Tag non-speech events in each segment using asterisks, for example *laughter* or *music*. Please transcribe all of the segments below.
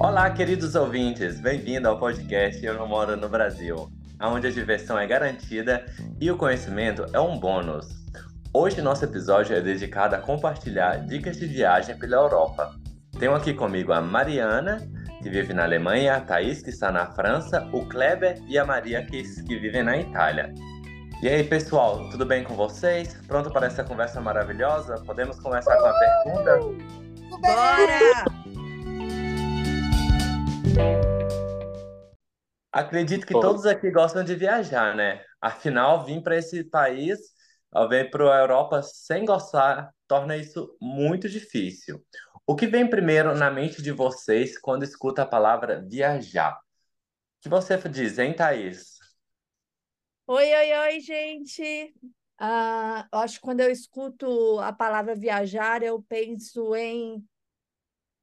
Olá, queridos ouvintes, bem-vindo ao podcast Eu Não Moro no Brasil, onde a diversão é garantida e o conhecimento é um bônus. Hoje nosso episódio é dedicado a compartilhar dicas de viagem pela Europa. Tenho aqui comigo a Mariana, que vive na Alemanha, a Thaís, que está na França, o Kleber e a Maria, que, que vivem na Itália. E aí, pessoal, tudo bem com vocês? Pronto para essa conversa maravilhosa? Podemos começar com a pergunta? Bora! Acredito que todos aqui gostam de viajar, né? Afinal, vir para esse país, vir para a Europa sem gostar, torna isso muito difícil. O que vem primeiro na mente de vocês quando escuta a palavra viajar? O que você diz, hein, Thaís? Oi, oi, oi, gente! Eu acho que quando eu escuto a palavra viajar, eu penso em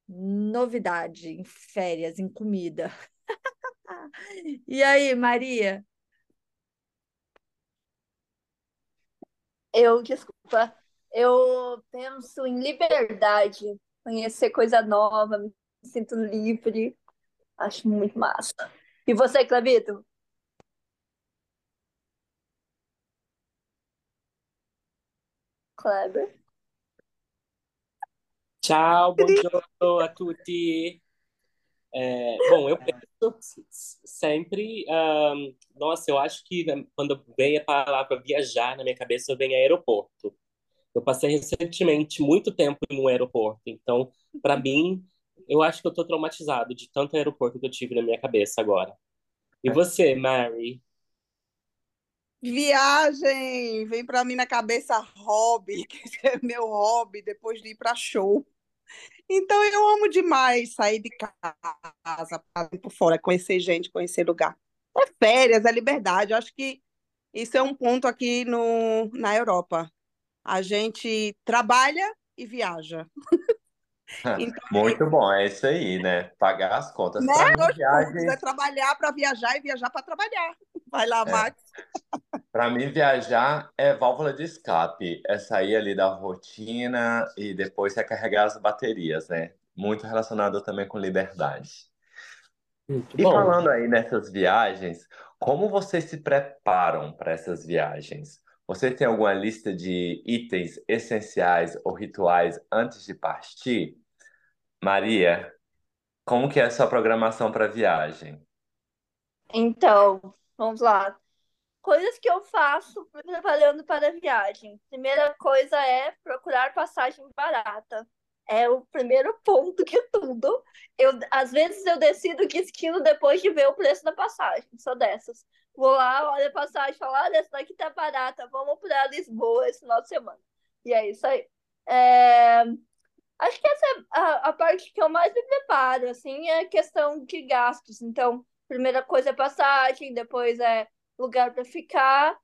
novidade, em férias, em comida. *laughs* E aí, Maria? Eu, desculpa, eu penso em liberdade, conhecer coisa nova, me sinto livre, acho muito massa. E você, Clavito? Kleber? Ciao, buongiorno a tutti. É, bom, eu penso sempre. Um, nossa, eu acho que né, quando vem a palavra viajar na minha cabeça, vem aeroporto. Eu passei recentemente muito tempo no aeroporto, então, para mim, eu acho que eu estou traumatizado de tanto aeroporto que eu tive na minha cabeça agora. E você, Mary? Viagem! Vem para mim na cabeça hobby, *laughs* que é meu hobby depois de ir para show. Então eu amo demais sair de casa, por fora, conhecer gente, conhecer lugar. É férias, é liberdade. Eu acho que isso é um ponto aqui no, na Europa. A gente trabalha e viaja. *laughs* Então, Muito bom, é isso aí, né? Pagar as contas. Né? Para viagem... É trabalhar para viajar e viajar para trabalhar. Vai lá, é. Max. Para mim, viajar é válvula de escape, é sair ali da rotina e depois recarregar as baterias, né? Muito relacionado também com liberdade. Muito e bom. falando aí nessas viagens, como vocês se preparam para essas viagens? Você tem alguma lista de itens essenciais ou rituais antes de partir? Maria, como que é a sua programação para viagem? Então, vamos lá. Coisas que eu faço trabalhando para viagem. Primeira coisa é procurar passagem barata. É o primeiro ponto que tudo. Eu, às vezes eu decido que esquilo depois de ver o preço da passagem. Sou dessas. Vou lá, olha a passagem falo, ah, essa daqui tá barata, vamos para Lisboa esse final de semana. E é isso aí. É... Acho que essa é a, a parte que eu mais me preparo, assim, é a questão de gastos. Então, primeira coisa é passagem, depois é lugar para ficar.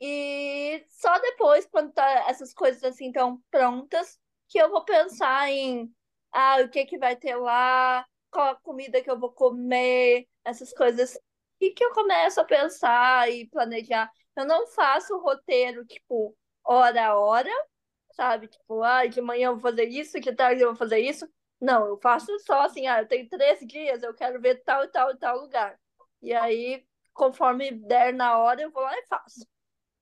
E só depois, quando tá essas coisas assim tão prontas, que eu vou pensar em ah, o que que vai ter lá, qual a comida que eu vou comer, essas coisas. E que eu começo a pensar e planejar. Eu não faço roteiro, tipo, hora a hora, sabe? Tipo, ah, de manhã eu vou fazer isso, de tarde eu vou fazer isso. Não, eu faço só assim, ah, eu tenho três dias, eu quero ver tal e tal e tal lugar. E aí conforme der na hora, eu vou lá e faço.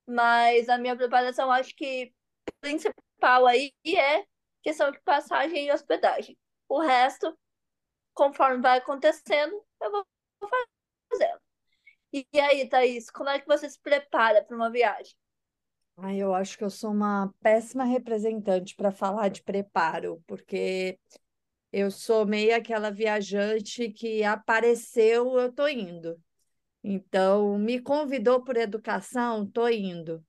Mas a minha preparação, acho que principal aí é questão de passagem e hospedagem. O resto, conforme vai acontecendo, eu vou fazendo. E aí, Thaís, como é que você se prepara para uma viagem? Eu acho que eu sou uma péssima representante para falar de preparo, porque eu sou meio aquela viajante que apareceu, eu tô indo. Então, me convidou por educação, estou indo.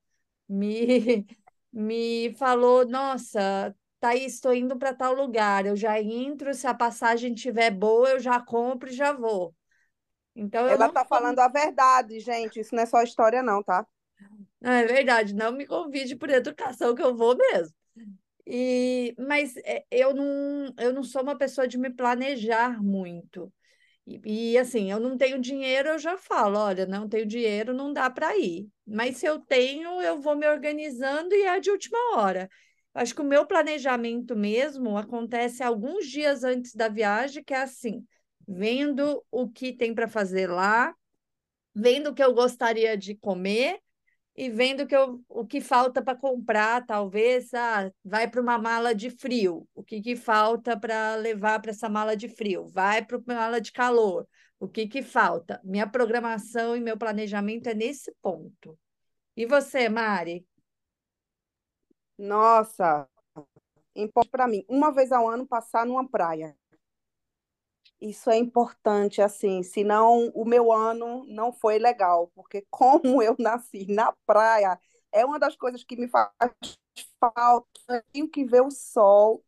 Me, *laughs* me falou, nossa, Thaís, estou indo para tal lugar. Eu já entro, se a passagem estiver boa, eu já compro e já vou. Então, Ela está falando a verdade, gente. Isso não é só história, não, tá? É verdade. Não me convide por educação, que eu vou mesmo. E, mas é, eu não, eu não sou uma pessoa de me planejar muito. E, e, assim, eu não tenho dinheiro, eu já falo, olha, não tenho dinheiro, não dá para ir. Mas se eu tenho, eu vou me organizando e é de última hora. Acho que o meu planejamento mesmo acontece alguns dias antes da viagem, que é assim, vendo o que tem para fazer lá, vendo o que eu gostaria de comer e vendo que eu, o que falta para comprar, talvez, ah, vai para uma mala de frio, o que, que falta para levar para essa mala de frio, vai para uma mala de calor, o que, que falta? Minha programação e meu planejamento é nesse ponto. E você, Mari? Nossa, importante para mim, uma vez ao ano passar numa praia. Isso é importante, assim, senão o meu ano não foi legal, porque *laughs* como eu nasci na praia, é uma das coisas que me faz falta. Eu tenho que ver o sol,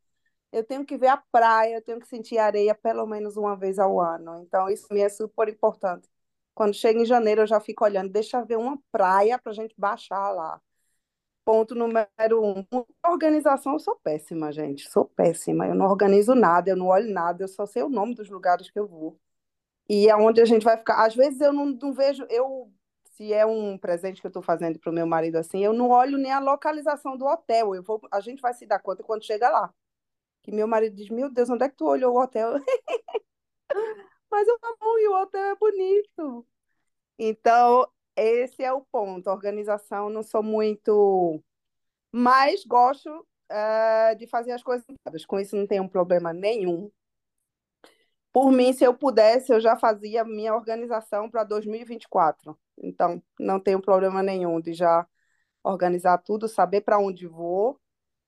eu tenho que ver a praia, eu tenho que sentir areia pelo menos uma vez ao ano. Então, isso me é super importante. Quando chega em janeiro, eu já fico olhando, deixa ver uma praia para a gente baixar lá. Ponto número um. Organização, eu sou péssima, gente. Sou péssima. Eu não organizo nada, eu não olho nada, eu só sei o nome dos lugares que eu vou. E é onde a gente vai ficar. Às vezes eu não, não vejo, eu, se é um presente que eu estou fazendo para o meu marido assim, eu não olho nem a localização do hotel. Eu vou, a gente vai se dar conta quando chega lá. Que meu marido diz: Meu Deus, onde é que tu olhou o hotel? *laughs* Mas eu amo e o hotel é bonito. Então, esse é o ponto. organização, não sou muito. Mas gosto uh, de fazer as coisas. Com isso, não tenho problema nenhum. Por mim, se eu pudesse, eu já fazia minha organização para 2024. Então, não tenho problema nenhum de já organizar tudo, saber para onde vou,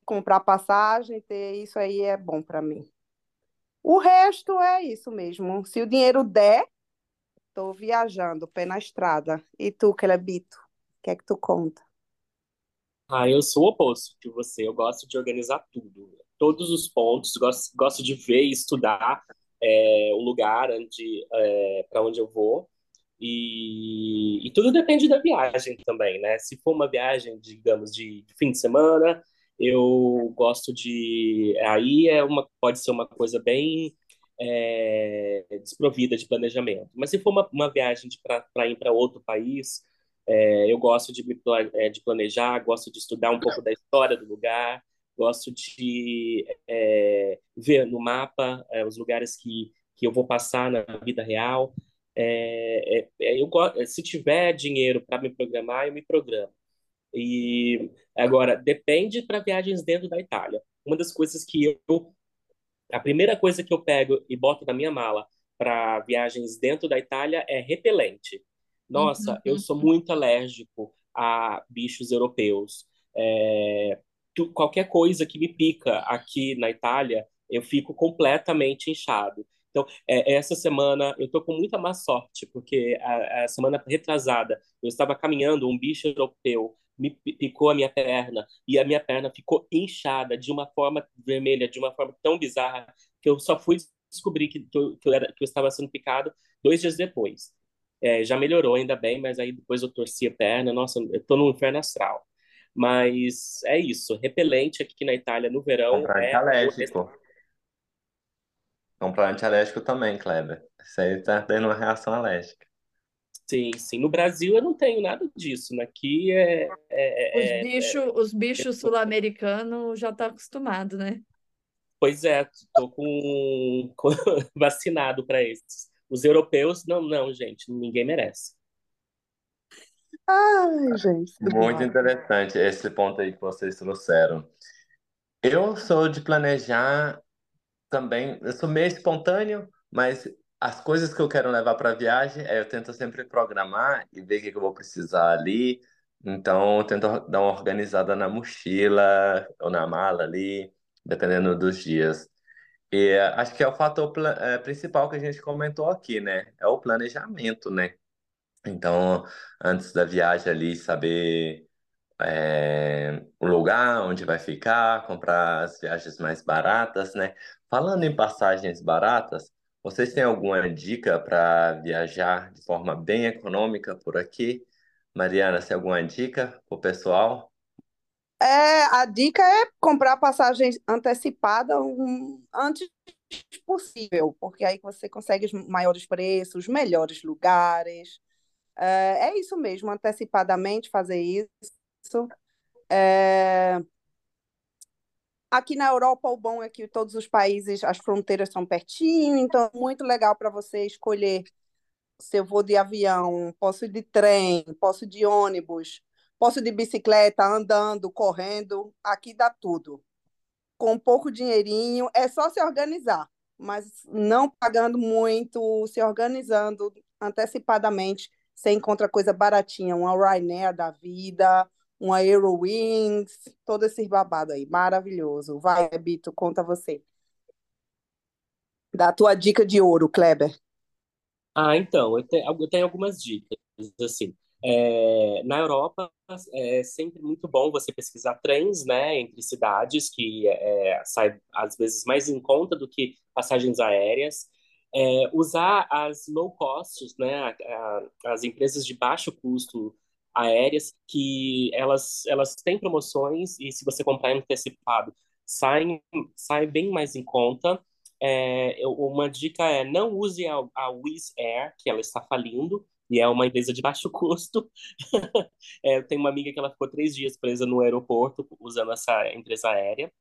comprar passagem, ter isso aí é bom para mim. O resto é isso mesmo. Se o dinheiro der, Estou viajando, pé na estrada. E tu, Clebito, o que é que tu conta? Ah, eu sou o oposto de você. Eu gosto de organizar tudo, todos os pontos. Gosto, gosto de ver e estudar é, o lugar é, para onde eu vou. E, e, tudo depende da viagem também, né? Se for uma viagem, digamos, de, de fim de semana, eu gosto de. Aí é uma, pode ser uma coisa bem é, desprovida de planejamento. Mas se for uma, uma viagem para ir para outro país, é, eu gosto de, é, de planejar, gosto de estudar um pouco da história do lugar, gosto de é, ver no mapa é, os lugares que, que eu vou passar na vida real. É, eu, se tiver dinheiro para me programar, eu me programo. E agora, depende para viagens dentro da Itália. Uma das coisas que eu a primeira coisa que eu pego e boto na minha mala para viagens dentro da Itália é repelente. Nossa, uhum. eu sou muito alérgico a bichos europeus. É, tu, qualquer coisa que me pica aqui na Itália, eu fico completamente inchado. Então, é, essa semana eu tô com muita má sorte, porque a, a, semana retrasada eu estava caminhando, um bicho europeu me picou a minha perna e a minha perna ficou inchada de uma forma vermelha, de uma forma tão bizarra que eu só fui descobrir que, que, eu, que, eu, era, que eu estava sendo picado dois dias depois. É, já melhorou ainda bem, mas aí depois eu torci a perna, nossa, eu tô no inferno astral. Mas é isso, repelente aqui na Itália no verão Comprar é antialérgico. Comprar antialérgico também, Kleber. Isso aí tá tendo uma reação alérgica. Sim, sim. No Brasil eu não tenho nada disso. Né? Aqui é. é, Os é, é bichos, os bichos sul-americanos já estão acostumados, né? Pois é, estou com, *laughs* com vacinado para esses. Os europeus, não, não, gente, ninguém merece. Ai, gente. Muito interessante esse ponto aí que vocês trouxeram. Eu sou de planejar também, eu sou meio espontâneo, mas as coisas que eu quero levar para a viagem, eu tento sempre programar e ver o que, eu vou precisar ali. Então, eu tento dar uma organizada na mochila ou na mala ali, dependendo dos dias. E é, acho que é o fator é, principal que a gente comentou aqui, né? É o planejamento, né? Então, antes da viagem ali, saber é, o lugar onde vai ficar, comprar as viagens mais baratas, né? Falando em passagens baratas, vocês têm alguma dica para viajar de forma bem econômica por aqui? Mariana, tem alguma dica para o pessoal? É, a dica é comprar passagem antecipada antes possível, porque aí você consegue os maiores preços, melhores lugares. É, é isso mesmo, antecipadamente fazer isso. É, Aqui na Europa, o bom é que todos os países, as fronteiras são pertinho, então é muito legal para você escolher se eu vou de avião, posso ir de trem, posso ir de ônibus, posso ir de bicicleta, andando, correndo, aqui dá tudo. Com pouco dinheirinho, é só se organizar, mas não pagando muito, se organizando antecipadamente, você encontra coisa baratinha, uma Ryanair da vida, uma Eurowings, todo esse babado aí, maravilhoso. Vai, Bito, conta você. Dá a tua dica de ouro, Kleber. Ah, então, eu tenho, eu tenho algumas dicas, assim. É, na Europa é sempre muito bom você pesquisar trens, né, entre cidades que é, sai às vezes mais em conta do que passagens aéreas. É, usar as low costs, né, a, a, as empresas de baixo custo aéreas que elas elas têm promoções e se você comprar antecipado sai sai bem mais em conta. É, uma dica é não use a, a Wizz Air, que ela está falindo, e é uma empresa de baixo *laughs* custo. é, eu tenho uma amiga que ela ficou três dias presa no aeroporto usando essa empresa aérea.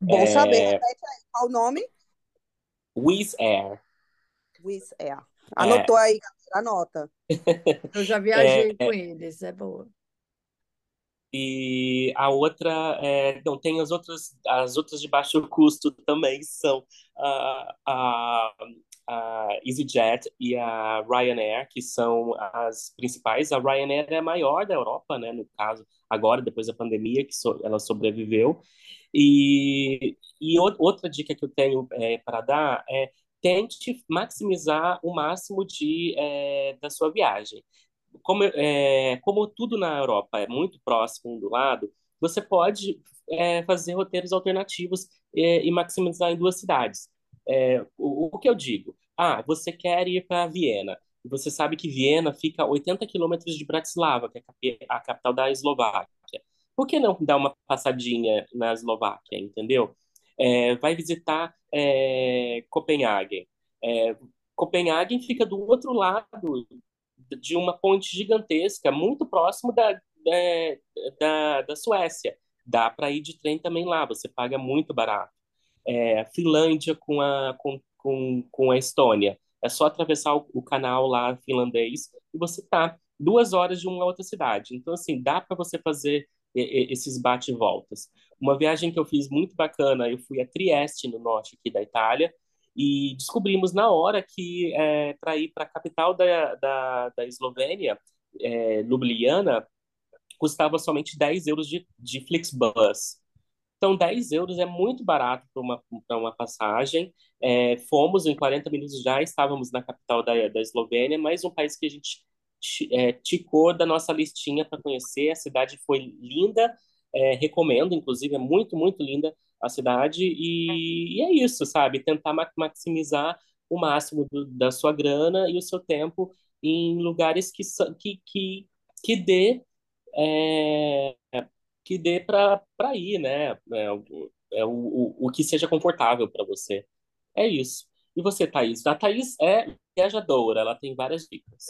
Bom é... saber, repete aí, qual o nome? Wizz Air. Wizz Air. Anotou é. aí, galera, anota. Eu já viajei *laughs* é, com eles, é boa. E a outra, é, não, tem as outras, as outras de baixo custo também são a, a, a EasyJet e a Ryanair, que são as principais. A Ryanair é a maior da Europa, né, no caso, agora, depois da pandemia, que so, ela sobreviveu. E, e outra dica que eu tenho é, para dar é tente maximizar o máximo de, é, da sua viagem. Como, é, como tudo na Europa é muito próximo um do lado, você pode é, fazer roteiros alternativos e maximizar em duas cidades. O, o, que eu digo? Ah, você quer ir para Viena. Você sabe que Viena fica a 80 quilômetros de Bratislava, que é a capital da Eslováquia. Por que não dar uma passadinha na Eslováquia, entendeu? É, vai visitar é, Copenhague. É, Copenhague fica do outro lado de uma ponte gigantesca, muito próximo da, da, da, da Suécia. Dá para ir de trem também lá, você paga muito barato. É, Finlândia com a, com, com, com a Estônia. É só atravessar o, o canal lá finlandês e você tá duas horas de uma outra cidade. Então, assim, dá para você fazer esses bate e voltas. Uma viagem que eu fiz muito bacana, eu fui a Trieste, no norte aqui da Itália, e descobrimos na hora que é, para ir para a capital da, da, da Eslovênia, é, Ljubljana, custava somente 10 euros de, de Flixbus. Então, 10 euros é muito barato para uma, uma passagem. É, fomos, em 40 minutos já estávamos na capital da, da Eslovênia, mais um país que a gente é, ticou da nossa listinha para conhecer. A cidade foi linda, é, recomendo, inclusive, é muito, muito linda a cidade. E, e é isso, sabe? Tentar maximizar o máximo do, da sua grana e o seu tempo em lugares que, que, que, que dê. É, que dê para ir, né? É, é o, o, o que seja confortável para você. É isso. E você, Thaís? A Thaís é viajadora, ela tem várias dicas.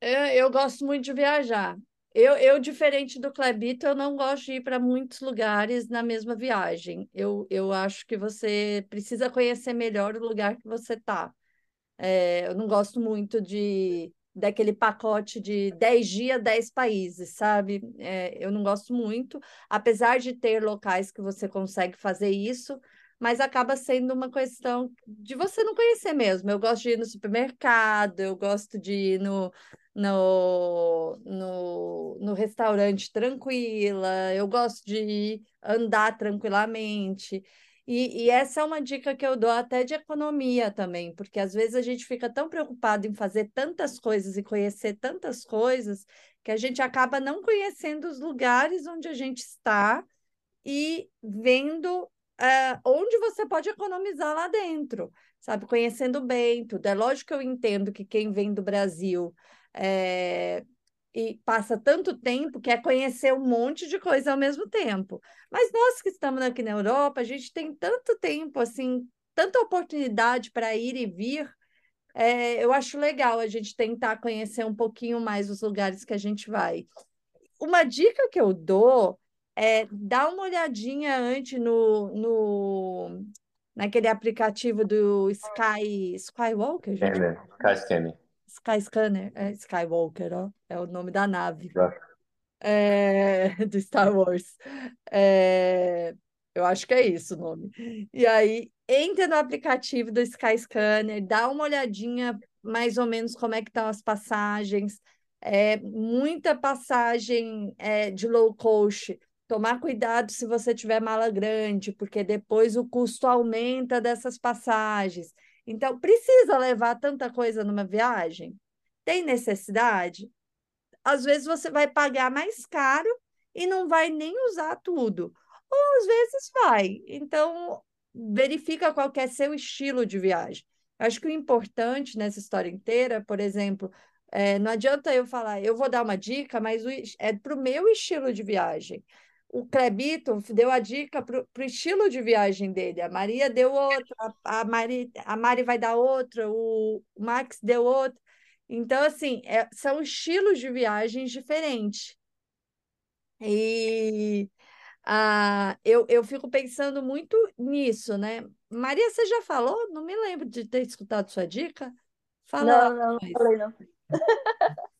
Eu, eu gosto muito de viajar. Eu, eu, diferente do Clebito, eu não gosto de ir para muitos lugares na mesma viagem. Eu, eu acho que você precisa conhecer melhor o lugar que você está. É, eu não gosto muito de daquele pacote de 10 dias, 10 países, sabe? É, eu não gosto muito, apesar de ter locais que você consegue fazer isso, mas acaba sendo uma questão de você não conhecer mesmo. Eu gosto de ir no supermercado, eu gosto de ir no, no, no, no restaurante tranquila, eu gosto de andar tranquilamente. E, e, essa é uma dica que eu dou até de economia também, porque às vezes a gente fica tão preocupado em fazer tantas coisas e conhecer tantas coisas que a gente acaba não conhecendo os lugares onde a gente está e vendo uh, onde você pode economizar lá dentro, sabe? Conhecendo bem tudo. É lógico que eu entendo que quem vem do Brasil é, e passa tanto tempo quer conhecer um monte de coisa ao mesmo tempo. Mas nós que estamos aqui na Europa, a gente tem tanto tempo, assim, tanta oportunidade para ir e vir. É, eu acho legal a gente tentar conhecer um pouquinho mais os lugares que a gente vai. Uma dica que eu dou é, dá uma olhadinha antes no, no, naquele aplicativo do Sky, Skywalker, gente? Scanner, Sky Scanner. Sky Scanner, é Skywalker, ó, é o nome da nave Já. é, *laughs* do Star Wars. É, eu acho que é isso o nome. E aí, entra no aplicativo do Sky Scanner, dá uma olhadinha mais ou menos como é que estão as passagens. É, muita passagem é, de low cost. Tomar cuidado se você tiver mala grande, porque depois o custo aumenta dessas passagens. Então, precisa levar tanta coisa numa viagem? Tem necessidade? Às vezes você vai pagar mais caro e não vai nem usar tudo. Ou às vezes vai. Então, verifica qual é seu estilo de viagem. Acho que o importante nessa história inteira, por exemplo, é, não adianta eu falar, eu vou dar uma dica, mas é para o meu estilo de viagem. O Clebito deu a dica para o estilo de viagem dele, a Maria deu outra, a Mari, a Mari vai dar outra, o Max deu outra. Então, assim, é, são estilos de viagens diferentes. E ah, eu, eu fico pensando muito nisso, né? Maria, você já falou? Não me lembro de ter escutado sua dica. Fala Não, não, não falei não. *laughs*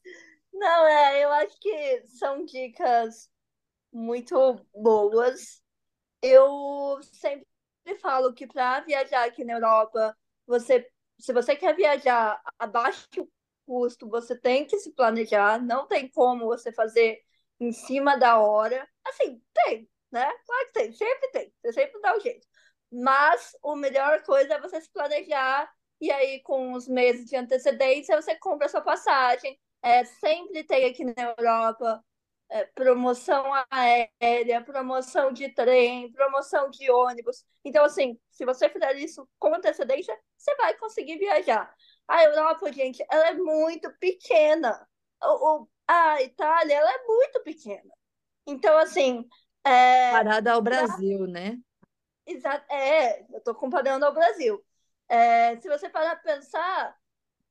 Não, é, eu acho que são dicas muito boas. Eu sempre falo que para viajar aqui na Europa, você, se você quer viajar a baixo custo, você tem que se planejar, não tem como você fazer em cima da hora. Assim, tem, né? Claro que tem, sempre tem, você sempre dá um jeito. Mas a melhor coisa é você se planejar e aí com os meses de antecedência você compra a sua passagem. É, sempre tem aqui na Europa é, promoção aérea, promoção de trem, promoção de ônibus. Então, assim, se você fizer isso com antecedência, você vai conseguir viajar. A Europa, gente, ela é muito pequena. O, o- a Itália, ela é muito pequena. Então, assim, é, Parada ao pra- Brasil, né? exa- é, eu estou comparando ao Brasil. É, se você parar para pensar,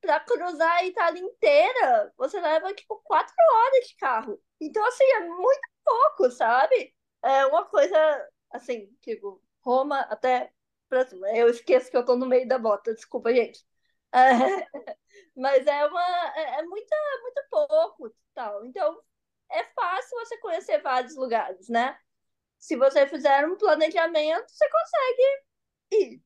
para cruzar a Itália inteira, você leva tipo quatro horas de carro. Então, assim, é muito pouco, sabe? É uma coisa, assim, tipo, Roma até. Eu esqueço que eu tô no meio da bota, desculpa, gente. É, *laughs* mas é uma, é, é muita, muito pouco, tal. Então, é fácil você conhecer vários lugares, né? Se você fizer um planejamento, você consegue ir.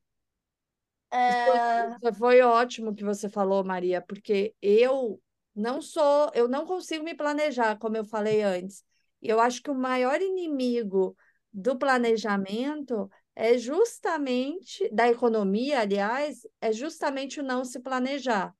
É, Foi, foi ótimo que você falou, Maria, porque eu não sou, eu não consigo me planejar, como eu falei antes. E eu acho que o maior inimigo do planejamento é justamente, da economia, aliás, é justamente o não se planejar.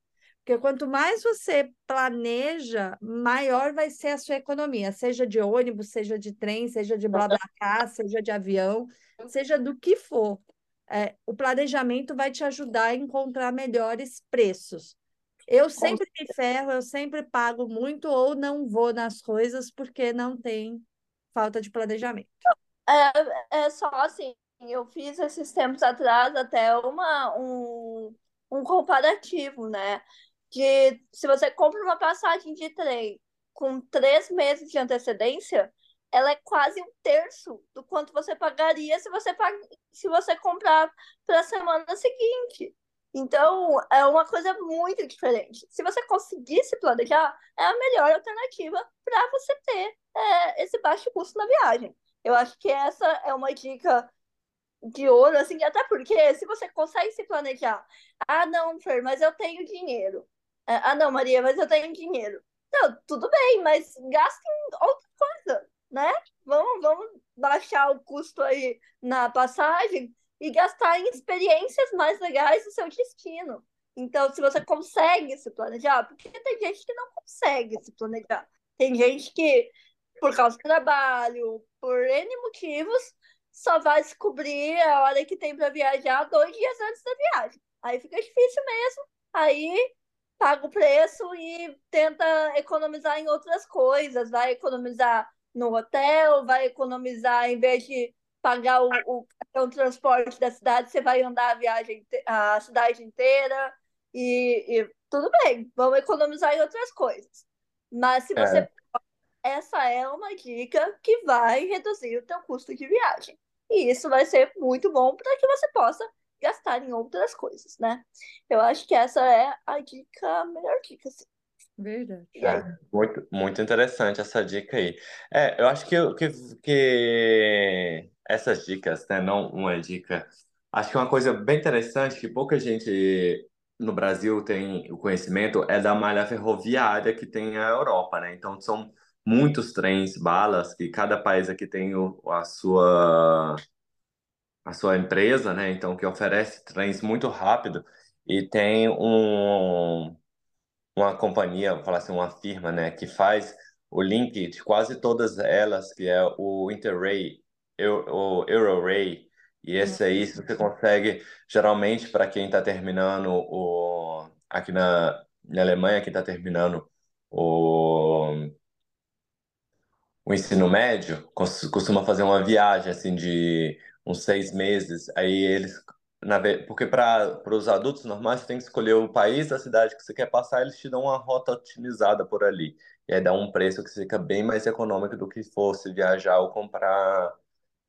Porque quanto mais você planeja, maior vai ser a sua economia, seja de ônibus, seja de trem, seja de BlaBlaCar, seja de avião, seja do que for. É, o planejamento vai te ajudar a encontrar melhores preços. Eu sempre me ferro, eu sempre pago muito ou não vou nas coisas porque não tem falta de planejamento. É, é só assim, eu fiz esses tempos atrás até uma, um, um comparativo, né? De se você compra uma passagem de trem com três meses de antecedência, ela é quase um terço do quanto você pagaria se você, pag... se você comprar para a semana seguinte. Então, é uma coisa muito diferente. Se você conseguir se planejar, é a melhor alternativa para você ter é, esse baixo custo na viagem. Eu acho que essa é uma dica de ouro, assim, até porque se você consegue se planejar, ah, não, Fer, mas eu tenho dinheiro. É, Ah, não, Maria, mas eu tenho dinheiro. Não, tudo bem, mas gaste em outra coisa, né? Vamos, vamos baixar o custo aí na passagem e gastar em experiências mais legais do seu destino. Então, se você consegue se planejar, porque tem gente que não consegue se planejar. Tem gente que, por causa do trabalho, por N motivos, só vai descobrir a hora que tem para viajar dois dias antes da viagem. Aí fica difícil mesmo. Aí paga o preço e tenta economizar em outras coisas. Vai economizar no hotel, vai economizar em vez de pagar o, o de transporte da cidade, você vai andar a viagem, a cidade inteira e, e tudo bem, vamos economizar em outras coisas. Mas se você É, essa é uma dica que vai reduzir o teu custo de viagem. E isso vai ser muito bom para que você possa gastar em outras coisas, né? Eu acho que essa é a dica, a melhor dica, assim. Verdade. É, muito, muito interessante essa dica aí. É, eu acho que, que, que essas dicas, né, não uma dica, acho que uma coisa bem interessante que pouca gente no Brasil tem o conhecimento é da malha ferroviária que tem a Europa, né? Então são muitos trens, balas, que cada país aqui tem o, a sua a sua empresa, né? Então que oferece trens muito rápido. E tem um uma companhia, vou falar assim, uma firma, né, que faz o link de quase todas elas, que é o Interrail, o Eurorail, e esse aí você consegue, geralmente, para quem está terminando o aqui na, na Alemanha, quem está terminando o, o ensino médio, costuma fazer uma viagem assim de uns seis meses, aí eles na, porque para os adultos normais, você tem que escolher o país da cidade que você quer passar, eles te dão uma rota otimizada por ali. E aí dá um preço que fica bem mais econômico do que fosse viajar ou comprar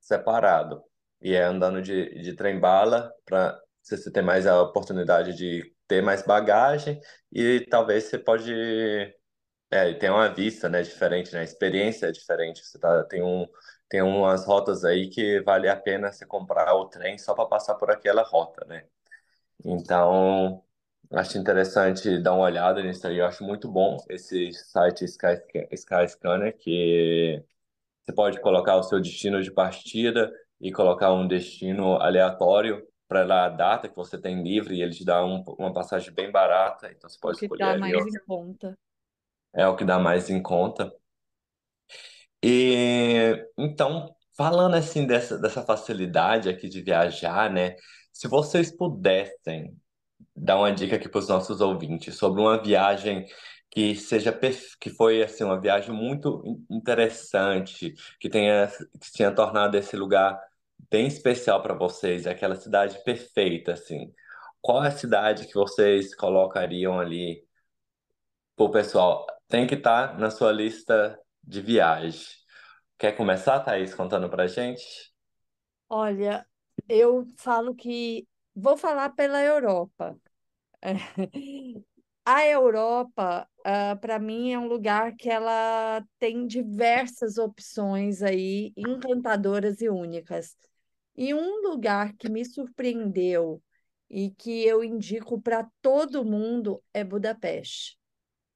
separado. E é andando de, de trem-bala para você ter mais a oportunidade de ter mais bagagem e talvez você pode é, tem uma vista, né, diferente, né? A experiência é diferente. Você tá, tem um, tem umas rotas aí que vale a pena você comprar o trem só para passar por aquela rota, né? Então, acho interessante dar uma olhada nisso aí. Eu acho muito bom esse site Sky, Skyscanner, que você pode colocar o seu destino de partida e colocar um destino aleatório para a data que você tem livre e ele te dá um, uma passagem bem barata. Então, você pode o que escolher dá mais em conta é o que dá mais em conta. E então, falando assim dessa, dessa facilidade aqui de viajar, né? Se vocês pudessem dar uma dica aqui para os nossos ouvintes sobre uma viagem que seja que foi assim uma viagem muito interessante, que tenha que tenha tornado esse lugar bem especial para vocês, aquela cidade perfeita assim. Qual é a cidade que vocês colocariam ali Pô, pessoal, tem que estar na sua lista de viagem. Quer começar, Thaís, contando pra gente? Olha, eu falo que vou falar pela Europa. *laughs* A Europa, para mim, é um lugar que ela tem diversas opções aí, encantadoras e únicas. E um lugar que me surpreendeu e que eu indico para todo mundo é Budapeste.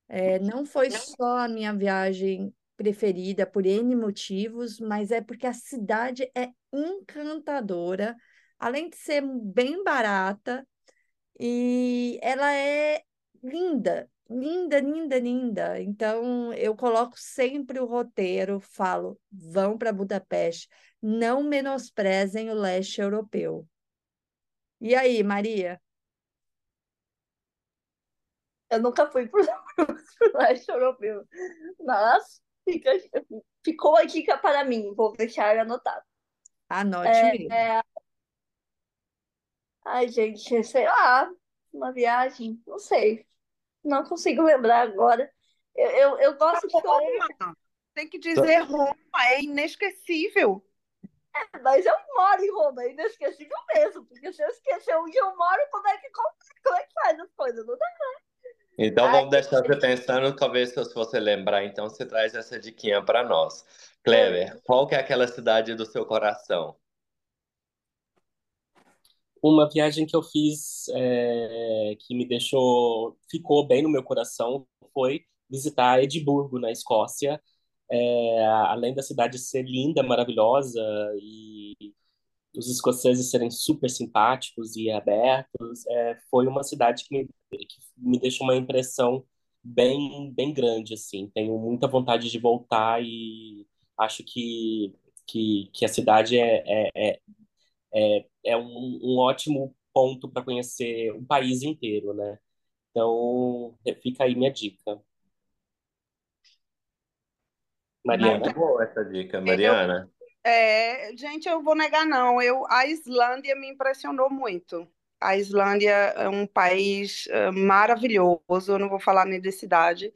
É, não foi só a minha viagem preferida por N motivos, mas é porque a cidade é encantadora, além de ser bem barata, e ela é linda, linda, linda, linda. Então, eu coloco sempre o roteiro, falo, vão para Budapeste, não menosprezem o leste europeu. E aí, Maria? Eu nunca fui para o *laughs* leste europeu. Mas fica, ficou a dica para mim, vou deixar anotado. Anote é, é... Ai, gente, sei lá, uma viagem, não sei. Não consigo lembrar agora. Eu, eu, eu gosto de Roma. Tem que dizer Roma, é inesquecível. É, mas eu moro em Roma, é inesquecível mesmo. Porque se eu esquecer onde eu moro, como é que, como, como é que faz as coisas? Não dá, né? Então vamos deixar você pensando, talvez se você lembrar, então você traz essa diquinha para nós. Kleber, qual que é aquela cidade do seu coração? Uma viagem que eu fiz é, que me deixou, ficou bem no meu coração foi visitar Edimburgo, na Escócia. É, além da cidade ser linda, maravilhosa e os escoceses serem super simpáticos e abertos, é, foi uma cidade que me, que me deixou uma impressão bem, bem grande, assim. Tenho muita vontade de voltar e acho que, que, que a cidade é, é, é, é, é um, um ótimo ponto para conhecer o país inteiro, né? Então, fica aí minha dica. Mariana. Muito boa essa dica, Mariana. É, gente, eu vou negar não. Eu, a Islândia me impressionou muito. A Islândia é um país uh, maravilhoso. Eu não vou falar nem de cidade,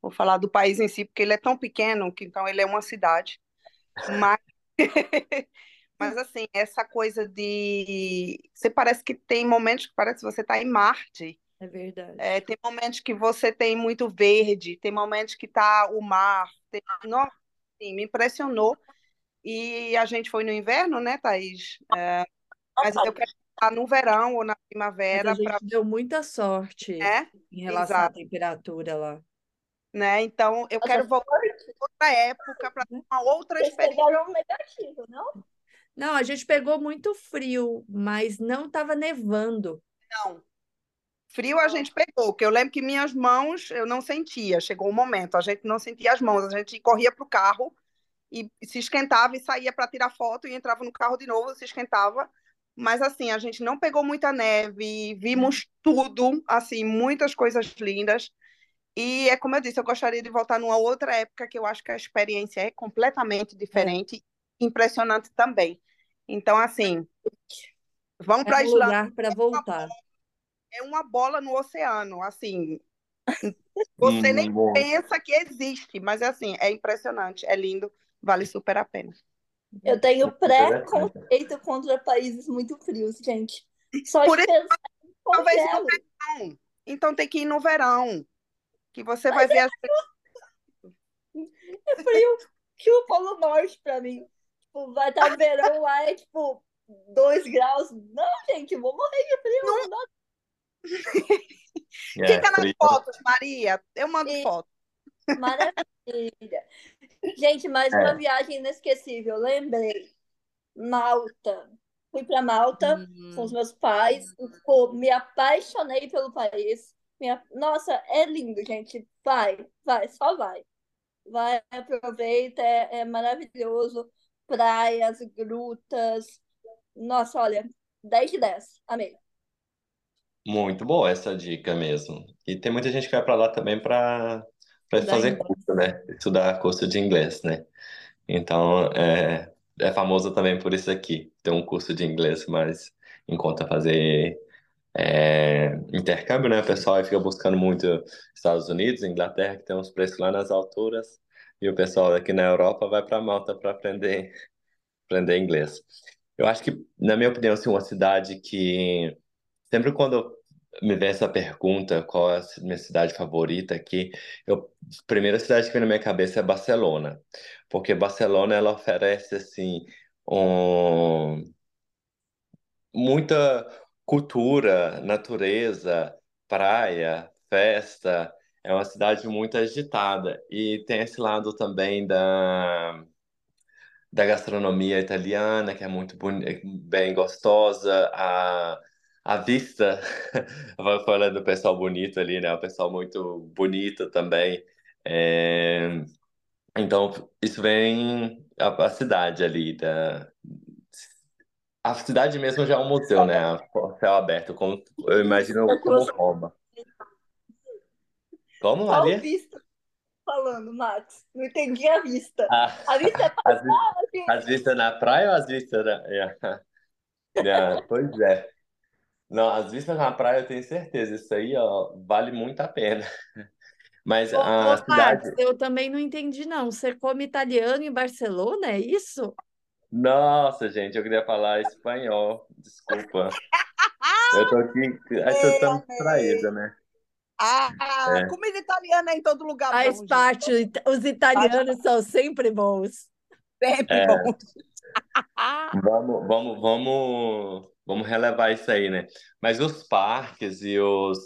Vou falar do país em si, porque ele é tão pequeno que então ele é uma cidade. Mas, *laughs* mas assim, essa coisa de. Você parece que tem momentos que parece que você está em Marte. É verdade. É, tem momentos que você tem muito verde, tem momentos que tá o mar. Tem... Nossa, assim, me impressionou. E a gente foi no inverno, né, Thaís? É, mas eu quero estar no verão ou na Mas primavera a gente para, deu muita sorte né? em relação à Exato, temperatura lá. né? Então eu Nossa, quero voltar sorte. outra época para ter uma outra Vocês experiência. pegaram um negativo, não? Não, a gente pegou muito frio, mas não estava nevando. Não. Frio a gente pegou, que eu lembro que minhas mãos eu não sentia. Chegou um momento, a gente não sentia as mãos, a gente corria para o carro e se esquentava e saía para tirar foto e entrava no carro de novo, se esquentava. Mas assim, a gente não pegou muita neve, vimos tudo, assim, muitas coisas lindas. E é como eu disse, eu gostaria de voltar numa outra época que eu acho que a experiência é completamente É, diferente, impressionante também. Então, assim, vamos é para a um Islândia, lugar para voltar. é uma bola no oceano, assim, *laughs* você nem bom. pensa que existe, mas é assim, é impressionante, é lindo, vale super a pena. Eu tenho preconceito contra países muito frios, gente. Só Por de isso, pensar em talvez no congelo. verão. Então tem que ir no verão, que você vai ver as É frio que o Polo Norte pra mim. Tipo, vai estar verão lá, é tipo 2 graus. Não, gente, eu vou morrer de frio. Não dá. É, Fica nas frio. fotos, Maria. Eu mando E- foto. Maravilha. Gente, mais uma É. viagem inesquecível. Lembrei. Malta. Fui pra Malta com os meus pais. Tipo, me apaixonei pelo país. Minha... Nossa, é lindo, gente. Vai, vai, só vai. Vai, aproveita, é, é maravilhoso. Praias, grutas. Nossa, olha, 10 de 10. Amei. Muito boa essa dica mesmo. E tem muita gente que vai para lá também para fazer inglês. curso, né? Estudar curso de inglês, né? Então, é, é famoso também por isso aqui. Ter um curso de inglês, mas em conta fazer é, intercâmbio, né? O pessoal fica buscando muito Estados Unidos, Inglaterra, que tem uns preços lá nas alturas, e o pessoal aqui na Europa vai para Malta para aprender, aprender inglês. Eu acho que, na minha opinião, assim, uma cidade que sempre quando me vem essa pergunta, qual é a minha cidade favorita aqui, eu, a primeira cidade que vem na minha cabeça é Barcelona, porque Barcelona ela oferece assim um muita cultura, natureza, praia, festa. É uma cidade muito agitada. E tem esse lado também da, da gastronomia italiana, que é muito boni- bem gostosa. A, a vista, *laughs* vai falando do pessoal bonito ali, né? O pessoal muito bonito também. É, Então, isso vem a, a cidade ali da, a cidade mesmo já é um museu, né? A céu aberto, como eu imagino É como Roma. Como, qual Maria? vista falando, Max? Não entendi a vista. Ah, A vista é *laughs* as, vi- paisagem. as vistas na praia ou as vistas na... *laughs* é, é, Pois é. Não, as vistas na praia eu tenho certeza. Isso aí, ó, vale muito a pena. *laughs* Mas Ô, a ô, cidade... Max, eu também não entendi, não. Você come italiano em Barcelona, é isso? Nossa, gente, eu queria falar espanhol. Desculpa. Eu tô aqui... Eu tô tão distraído, né? Ah, É. comida italiana é em todo lugar gente. parte, os italianos são sempre bons. Sempre É. bom. *laughs* Vamos, vamos, vamos, vamos relevar isso aí, né? Mas os parques e os,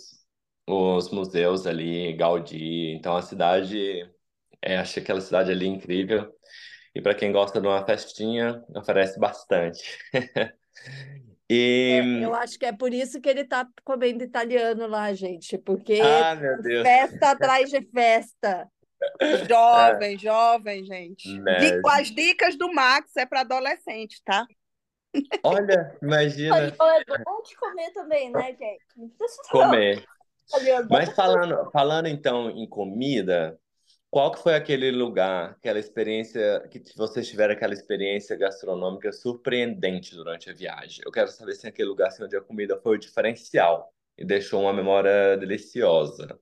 os museus ali, Gaudí, então a cidade, é, achei aquela cidade ali incrível. E para quem gosta de uma festinha, oferece bastante. *laughs* E, Eu acho que é por isso que ele tá comendo italiano lá, gente, porque ah, meu Deus, festa atrás de festa. *laughs* Jovem, jovem, gente. Né. Di- As dicas do Max é para adolescente, tá? olha, imagina é bom de comer também, né, gente? Não precisa comer. Mas falando, falando então em comida, qual que foi aquele lugar, aquela experiência que vocês tiveram aquela experiência gastronômica surpreendente durante a viagem? Eu quero saber se aquele lugar assim, onde a comida foi o diferencial e deixou uma memória deliciosa.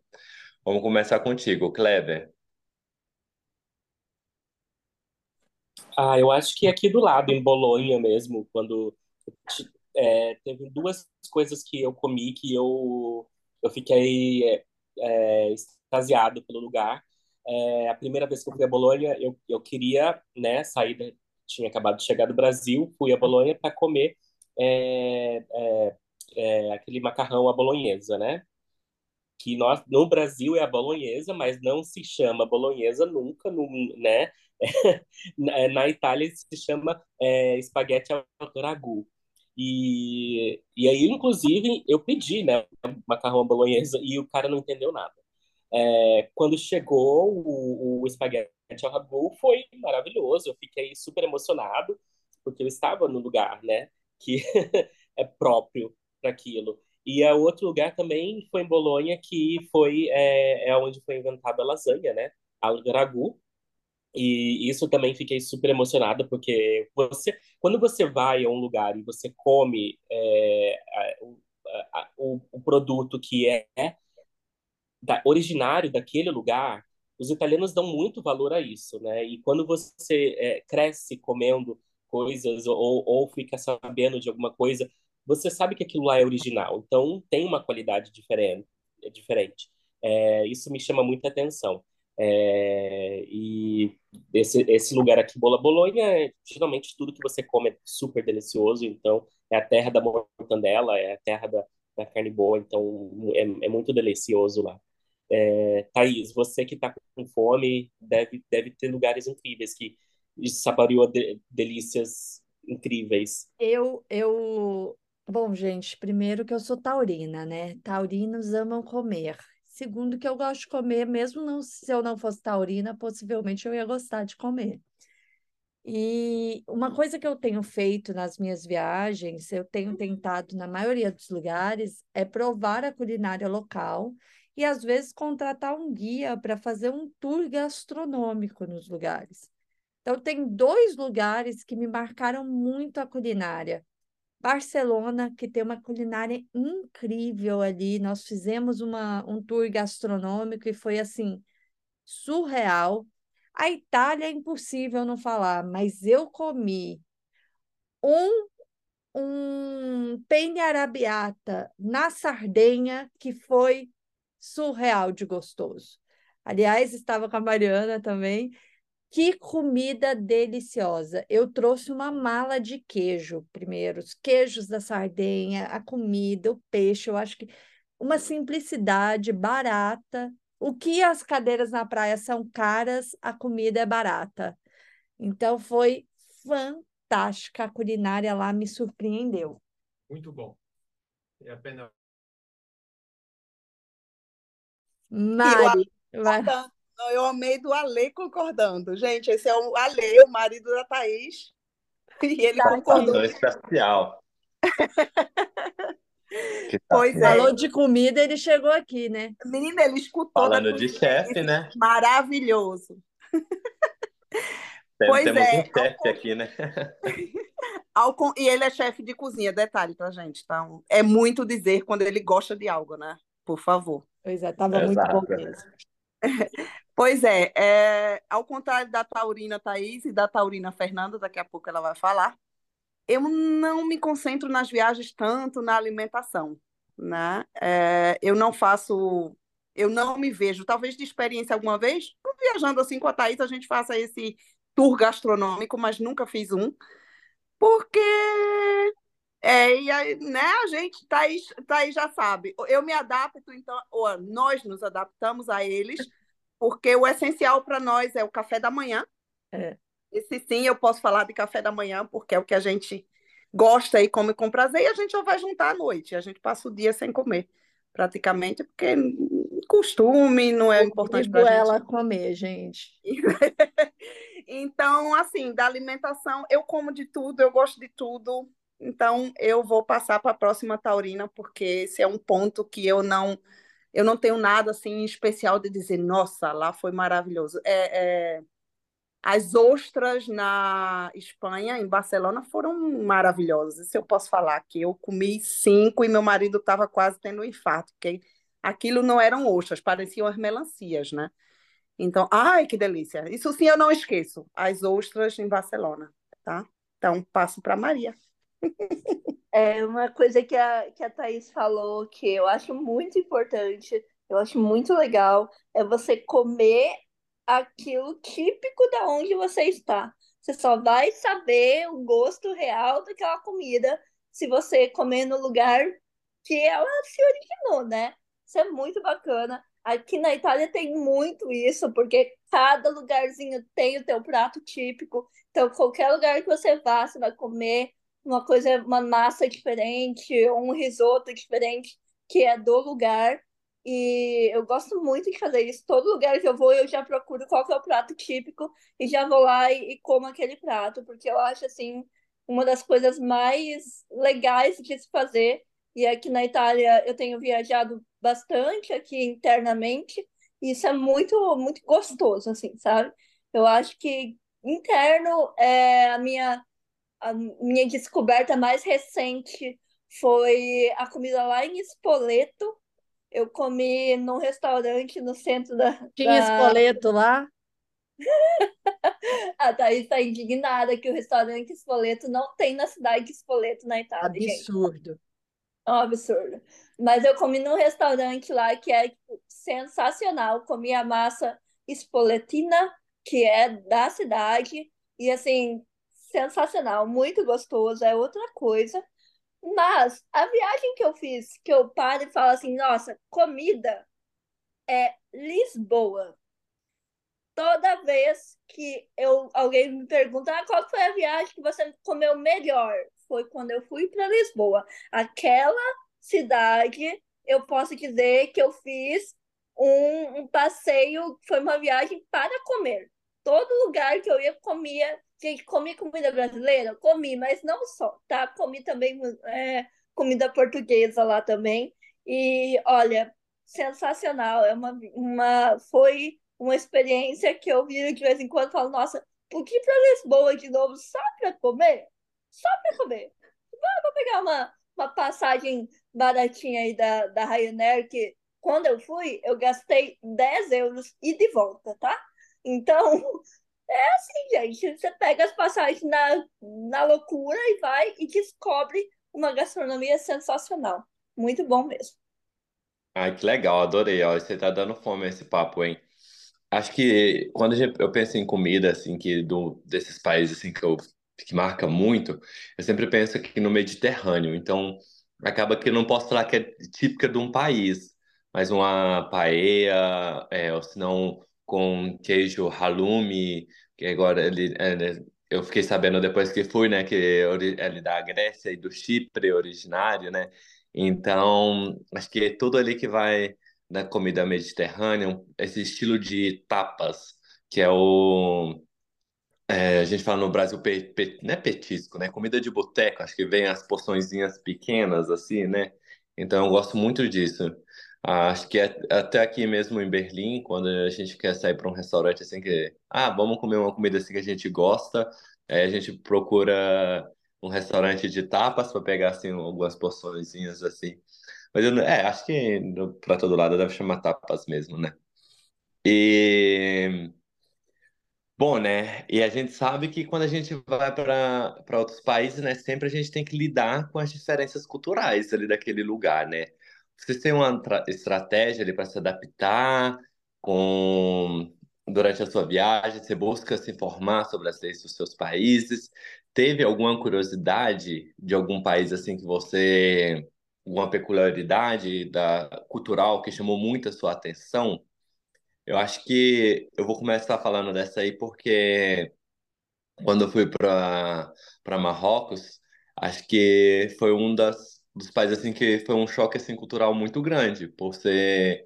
Vamos começar contigo, Kleber. Ah, eu acho que aqui do lado, em Bolonha mesmo, quando é, teve duas coisas que eu comi que eu, eu fiquei é, é, extasiado pelo lugar. É, a primeira vez que eu fui a Bolonha, eu, eu queria né, sair, da, tinha acabado de chegar do Brasil, fui a Bolonha para comer é, é, é, aquele macarrão à bolonhesa, né? Que nós, no Brasil é a bolonhesa, mas não se chama bolonhesa nunca, no, né? *laughs* na Itália se chama é, espaguete ao ragu. E, e aí, inclusive, eu pedi, né, macarrão bolonhesa e o cara não entendeu nada. É, quando chegou o, o espaguete ao ragu, foi maravilhoso. Eu fiquei super emocionado, porque eu estava no lugar, né, que *laughs* é próprio para aquilo. E a outro lugar também foi em Bolonha, que foi é, é onde foi inventada a lasanha, né, ao ragu. E isso também fiquei super emocionada, porque você, quando você vai a um lugar e você come é, a, a, o, o, produto que é da, originário daquele lugar, os italianos dão muito valor a isso, né? E quando você é, cresce comendo coisas ou, ou fica sabendo de alguma coisa, você sabe que aquilo lá é original. Então tem uma qualidade diferente. diferente. É, isso me chama muita atenção. É, e esse, esse lugar aqui, Bola Bolonha, é, geralmente tudo que você come é super delicioso, então é a terra da mortandela, é a terra da, da carne boa, então é, é muito delicioso lá. É, Thaís, você que está com fome, deve, deve ter lugares incríveis que saboreou de, delícias incríveis. Eu, eu, bom, gente, primeiro que eu sou taurina, né? Taurinos amam comer. Segundo, que eu gosto de comer, mesmo não, se eu não fosse taurina, possivelmente eu ia gostar de comer. E uma coisa que eu tenho feito nas minhas viagens, eu tenho tentado na maioria dos lugares, é provar a culinária local e às vezes contratar um guia para fazer um tour gastronômico nos lugares. Então, tem dois lugares que me marcaram muito a culinária. Barcelona, que tem uma culinária incrível ali. Nós fizemos uma, um tour gastronômico e foi assim surreal. A Itália é impossível não falar, mas eu comi um um penne arrabbiata na Sardenha que foi surreal de gostoso. Aliás, estava com a Mariana também que comida deliciosa! Eu trouxe uma mala de queijo primeiro, os queijos da Sardenha, a comida, o peixe. Eu acho que uma simplicidade barata. O que as cadeiras na praia são caras, a comida é barata. Então foi fantástica. A culinária lá me surpreendeu. Muito bom. É a pena. Mari, vai. Eu amei do Ale concordando. Gente, esse é o Ale, o marido da Thaís. *laughs* E ele tá concordou. especial. pois é. Falou de comida, ele chegou aqui, né? Menina, ele escutou. Falando de chefe, né? Maravilhoso. pois temos é. um chefe aqui, né? *laughs* E ele é chefe de cozinha, detalhe pra gente. Então, é muito dizer quando ele gosta de algo, né? Por favor. Pois é, tava Exato. muito bom mesmo. *laughs* Pois é, é, ao contrário da Taurina Thaís e da Taurina Fernanda, daqui a pouco ela vai falar, eu não me concentro nas viagens tanto na alimentação, né? É, eu não faço, eu não me vejo, talvez de experiência alguma vez, viajando assim com a Thaís, a gente faça esse tour gastronômico, mas nunca fiz um, porque é, e aí, né, a gente, Thaís, Thaís já sabe, eu me adapto, então, ou nós nos adaptamos a eles, porque o essencial para nós é o café da manhã. É. Esse sim, eu posso falar de café da manhã, porque é o que a gente gosta e come com prazer, e a gente só vai juntar à noite. A gente passa o dia sem comer, praticamente, porque costume não é importante para ela gente. comer, gente. *laughs* então, assim, da alimentação, eu como de tudo, eu gosto de tudo. Então, eu vou passar para a próxima taurina, porque esse é um ponto que eu não eu não tenho nada assim especial de dizer, nossa, lá foi maravilhoso. É, é... As ostras na Espanha, em Barcelona, foram maravilhosas. Isso eu posso falar que eu comi cinco e meu marido estava quase tendo um infarto, porque aquilo não eram ostras, pareciam as melancias, né? Então, ai, que delícia. Isso sim eu não esqueço, as ostras em Barcelona, tá? Então, passo para Maria. É uma coisa que a, que a Thaís falou que eu acho muito importante, eu acho muito legal, é você comer aquilo típico da onde você está. Você só vai saber o gosto real daquela comida se você comer no lugar que ela se originou, né? Isso é muito bacana. Aqui na Itália tem muito isso, porque cada lugarzinho tem o teu prato típico. Então, qualquer lugar que você vá, você vai comer uma coisa, uma massa diferente, um risoto diferente, que é do lugar. E eu gosto muito de fazer isso. Todo lugar que eu vou, eu já procuro qual que é o prato típico e já vou lá e, e como aquele prato, porque eu acho assim uma das coisas mais legais de se fazer. E aqui na Itália eu tenho viajado bastante aqui internamente, e isso é muito muito gostoso assim, sabe? Eu acho que interno é a minha a minha descoberta mais recente foi a comida lá em Spoleto. Eu comi num restaurante no centro da. Tinha da... espoleto lá? *laughs* a Thaís está indignada que o restaurante Spoleto não tem na cidade de Spoleto, na Itália. Absurdo. Gente. É um absurdo. Mas eu comi num restaurante lá que é tipo, sensacional. Comi a massa espoletina, que é da cidade. E assim, sensacional, muito gostoso, é outra coisa. Mas a viagem que eu fiz, que eu paro e falo assim, nossa, comida é Lisboa. Toda vez que eu, alguém me pergunta ah, qual foi a viagem que você comeu melhor, foi quando eu fui para Lisboa. Aquela cidade, eu posso dizer que eu fiz um, um passeio, foi uma viagem para comer. Todo lugar que eu ia comia Gente, comi comida brasileira? Comi, mas não só, tá? Comi também é, comida portuguesa lá também. E olha, sensacional. É uma, uma, foi uma experiência que eu vi de vez em quando falo, nossa, por que para Lisboa de novo? Só para comer? Só para comer. Vou pegar uma, uma passagem baratinha aí da, da Ryanair, que quando eu fui, eu gastei 10 euros e de volta, tá? Então, *laughs* é assim, gente. Você pega as passagens na, na loucura e vai e descobre uma gastronomia sensacional. Muito bom mesmo. Ai, que legal, adorei. Ó, você tá dando fome esse papo, hein? Acho que quando eu penso em comida, assim, que do, desses países, assim, que eu que marca muito, eu sempre penso aqui no Mediterrâneo. Então, acaba que eu não posso falar que é típica de um país, mas uma paella, é, ou se não com queijo halloumi, que agora ele, ele, eu fiquei sabendo depois que fui, né, que ele é da Grécia e do Chipre originário, né? Então, acho que é tudo ali que vai da comida mediterrânea, esse estilo de tapas, que é o é, a gente fala no Brasil, pe, pe, não é petisco, né? Comida de boteco, acho que vem as porçõezinhas pequenas, assim, né? Então eu gosto muito disso. Acho que é, até aqui mesmo em Berlim, quando a gente quer sair para um restaurante assim que, ah, vamos comer uma comida assim que a gente gosta, aí a gente procura um restaurante de tapas para pegar assim algumas porçõezinhas assim. Mas eu, é, acho que para todo lado deve chamar tapas mesmo, né? E Bom, né? E a gente sabe que quando a gente vai para para outros países, né, sempre a gente tem que lidar com as diferenças culturais ali daquele lugar, né? Vocês têm uma estratégia ali para se adaptar com durante a sua viagem? Você busca se informar sobre as leis dos seus países? Teve alguma curiosidade de algum país assim que você alguma peculiaridade da cultural que chamou muito a sua atenção? Eu acho que eu vou começar falando dessa aí porque quando eu fui para para Marrocos, acho que foi um das, dos países assim que foi um choque assim cultural muito grande, por ser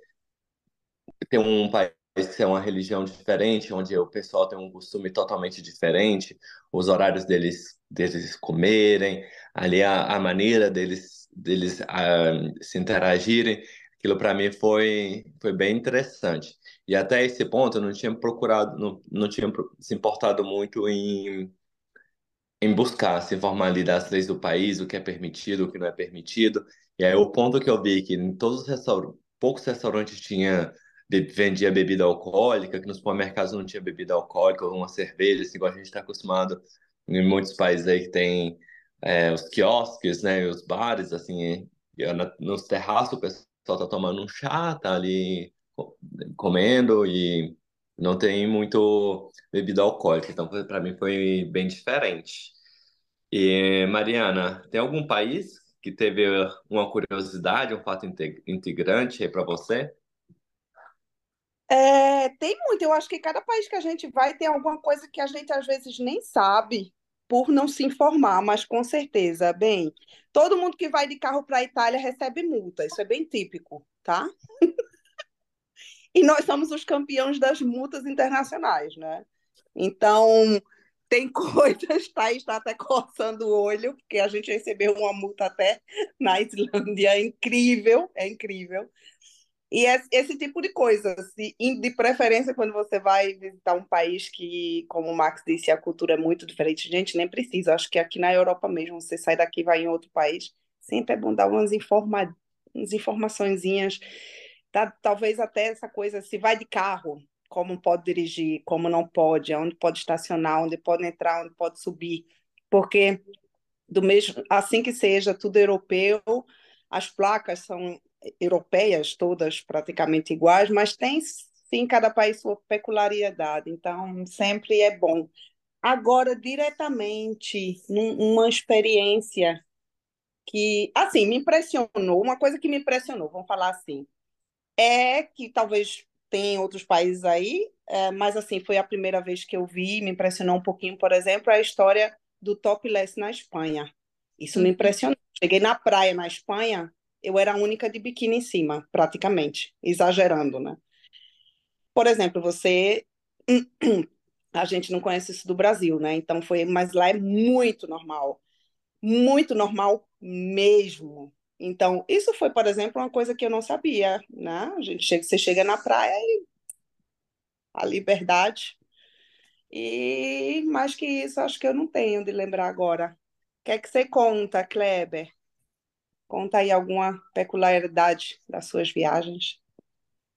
ter um país que é uma religião diferente, onde o pessoal tem um costume totalmente diferente, os horários deles deles comerem, ali a, a maneira deles deles uh, se interagirem, aquilo para mim foi foi bem interessante. E até esse ponto eu não tinha procurado, não, não tinha se importado muito em, em buscar se informar ali das leis do país, o que é permitido, o que não é permitido. E aí o ponto que eu vi que em todos os restaurantes, poucos restaurantes tinha vendia bebida alcoólica, que nos supermercados não tinha bebida alcoólica, ou uma cerveja, assim, igual a gente está acostumado em muitos países aí que tem é, os quiosques, né, os bares, assim, nos terraços o pessoal tá tomando um chá, tá ali comendo e não tem muito bebida alcoólica, então para mim foi bem diferente. E Mariana, tem algum país que teve uma curiosidade, um fato integrante para você? É, tem muito. Eu acho que cada país que a gente vai tem alguma coisa que a gente às vezes nem sabe por não se informar, mas com certeza, bem, todo mundo que vai de carro para a Itália recebe multa. Isso é bem típico, tá? *laughs* e nós somos os campeões das multas internacionais, né? Então, tem *laughs* coisas, tá? Está até coçando o olho, porque a gente recebeu uma multa até na Islândia, é incrível, é incrível. E esse tipo de coisa, de preferência quando você vai visitar um país que, como o Max disse, a cultura é muito diferente, gente, nem precisa. Acho que aqui na Europa mesmo, você sai daqui e vai em outro país, sempre é bom dar umas, informa umas informaçõezinhas, tá? talvez até essa coisa, se vai de carro, como pode dirigir, como não pode, onde pode estacionar, onde pode entrar, onde pode subir, porque do mesmo, assim que seja tudo europeu, as placas são europeias, todas praticamente iguais, mas tem sim cada país sua peculiaridade, então sempre é bom. Agora, diretamente, numa experiência que, assim, me impressionou, uma coisa que me impressionou, vamos falar assim, é que talvez tem outros países aí, é, mas assim, foi a primeira vez que eu vi, me impressionou um pouquinho, por exemplo, a história do topless na Espanha. Isso me uhum. impressionou. Cheguei na praia na Espanha, eu era a única de biquíni em cima, praticamente, exagerando, né? Por exemplo, você *clears throat* a gente não conhece isso do Brasil, né? Então foi, mas lá é muito normal. Muito normal mesmo. Então, isso foi, por exemplo, uma coisa que eu não sabia, né? A gente chega, você chega na praia e a liberdade. E mais que isso, acho que eu não tenho de lembrar agora. O que é que você conta, Kleber? Conta aí alguma peculiaridade das suas viagens.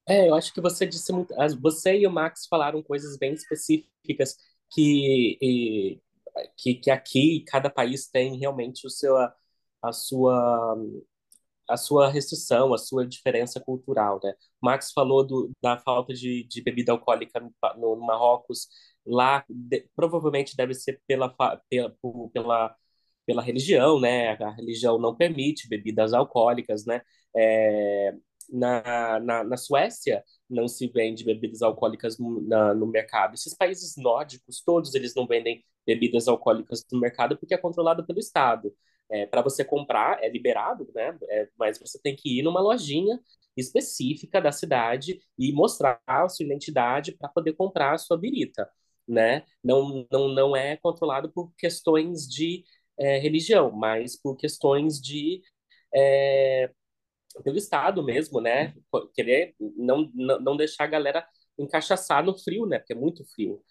É, eu acho que você disse muito. Você e o Max falaram coisas bem específicas que, e, que, que aqui cada país tem realmente o seu, a, a sua a sua restrição, a sua diferença cultural, né? Max falou do, da falta de, de bebida alcoólica no, no Marrocos. Lá, de, provavelmente deve ser pela, pela, pela pela religião, né? A religião não permite bebidas alcoólicas, né? É, na, na, na Suécia não se vende bebidas alcoólicas no, na, no mercado. Esses países nórdicos, todos eles não vendem bebidas alcoólicas no mercado porque é controlado pelo Estado. É, para você comprar é liberado, né? É, mas você tem que ir numa lojinha específica da cidade e mostrar a sua identidade para poder comprar a sua birita, né? Não, não, não é controlado por questões de é, religião, mas por questões de é, pelo Estado mesmo, né? Querer não, não, deixar a galera encaixaçar no frio, né? Porque é muito frio.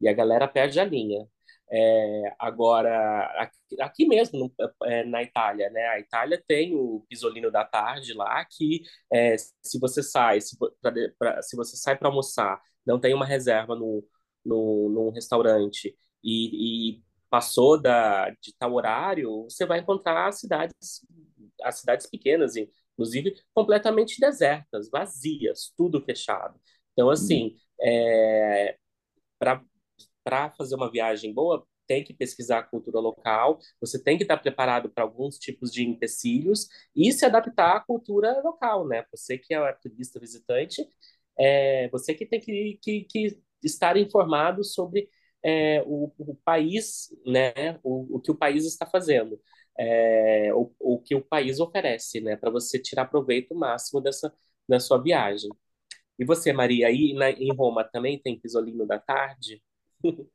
E a galera perde a linha. É, agora, aqui, aqui mesmo, no, é, na Itália, né? A Itália tem o pisolino da tarde lá, que é, se você sai, se, pra, pra, se você sai para almoçar, não tem uma reserva no, no, num restaurante e, e passou da, de tal horário, você vai encontrar as cidades, as cidades pequenas, inclusive completamente desertas, vazias, tudo fechado. Então, assim, é, para fazer uma viagem boa, tem que pesquisar a cultura local, você tem que estar preparado para alguns tipos de empecilhos e se adaptar à cultura local, né? Você que é turista visitante, é, você que tem que, que, que estar informado sobre é, o, o, país, né, o, o, que o país está fazendo, é, o, o que o país oferece, né, para você tirar proveito máximo dessa da sua viagem. E você, Maria, aí na, em Roma também tem pisolino da tarde? *laughs*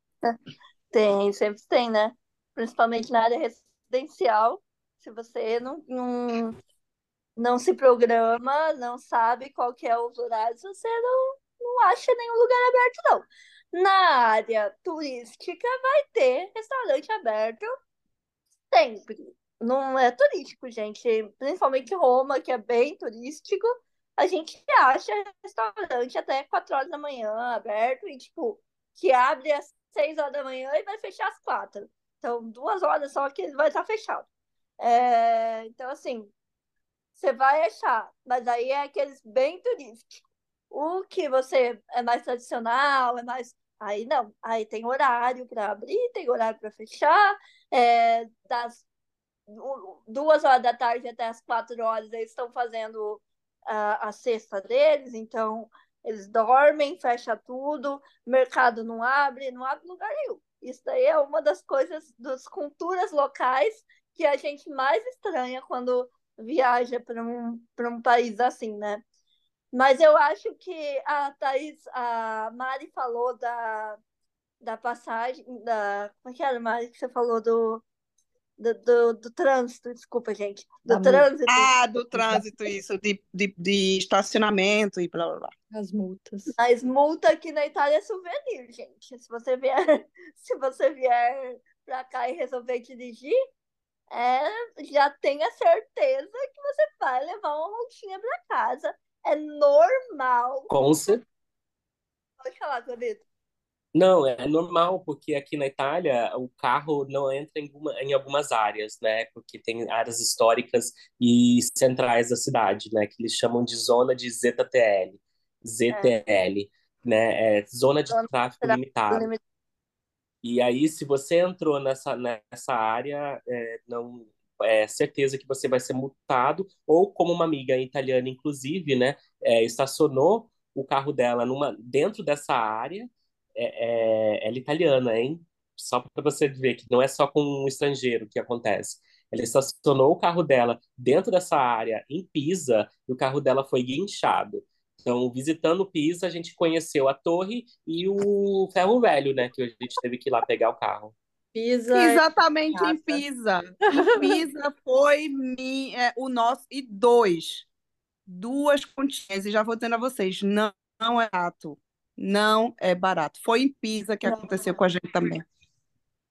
Tem, sempre tem, né? Principalmente na área residencial. Se você não, não, não se programa, não sabe qual que é os horários, você não, não acha nenhum lugar aberto, não. Na área turística vai ter restaurante aberto sempre. Não é turístico, gente. Principalmente Roma, que é bem turístico. a gente acha restaurante até 4 horas da manhã aberto e, tipo, que abre às 6 horas da manhã e vai fechar às 4. Então, duas horas só que ele vai estar fechado. É, então, assim, você vai achar, mas aí é aqueles bem turísticos. O que você é mais tradicional, é mais. Aí não, aí tem horário para abrir, tem horário para fechar, é, das duas horas da tarde até as quatro horas eles estão fazendo a, a cesta deles, então eles dormem, fecha tudo, mercado não abre, não abre lugar nenhum. Isso daí é uma das coisas, das culturas locais que a gente mais estranha quando viaja para um, um país assim, né? Mas eu acho que a Thaís, a Mari falou da, da passagem, da. Como é que era, Mari, que você falou do, do, do, do trânsito, desculpa, gente. Do da trânsito. Ah, do trânsito, isso, de, de, de estacionamento e blá blá blá. As multas. As multas aqui na Itália é souvenir, gente. Se você vier, *laughs* se você vier para cá e resolver dirigir, é, já tenha certeza que você vai levar uma multinha para casa. É normal. Com certeza. Pode falar, Clodito. Não, é normal, porque aqui na Itália o carro não entra em, em algumas áreas, né? Porque tem áreas históricas e centrais da cidade, né? Que eles chamam de zona de ZTL. ZTL, é. né? É zona de zona tráfego limitado. limitado. E aí, se você entrou nessa, nessa área, é, não é certeza que você vai ser multado, ou como uma amiga italiana, inclusive, né? É, estacionou o carro dela numa, dentro dessa área é, é, ela é italiana, hein? Só para você ver que não é só com um estrangeiro que acontece. Ela estacionou o carro dela dentro dessa área, em Pisa, e o carro dela foi guinchado. Então, visitando Pisa, a gente conheceu a torre e o ferro velho, né? Que a gente teve que ir lá pegar o carro. Pisa. Exatamente em Pisa. Em Pisa foi é, o nosso. E dois. Duas continhas. E já vou dizendo a vocês: não, não é ato não é barato. Foi em Pisa que aconteceu com a gente também.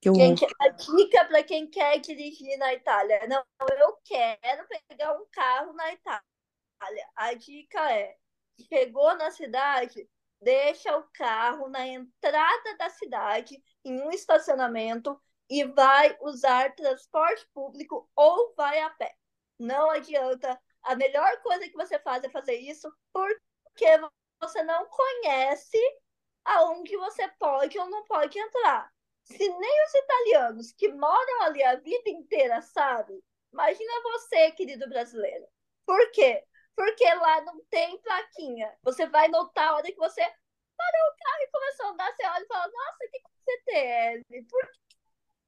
Gente, a dica para quem quer dirigir na Itália. Não, eu quero pegar um carro na Itália. A dica é: chegou na cidade, deixa o carro na entrada da cidade, em um estacionamento, e vai usar transporte público ou vai a pé. Não adianta. A melhor coisa que você faz é fazer isso porque você não conhece aonde você pode ou não pode entrar. Se nem os italianos que moram ali a vida inteira sabem, imagina você, querido brasileiro. Por quê? Porque lá não tem plaquinha. Você vai notar a hora que você parou o carro e começou a andar, você olha e fala, nossa, que, tem? Por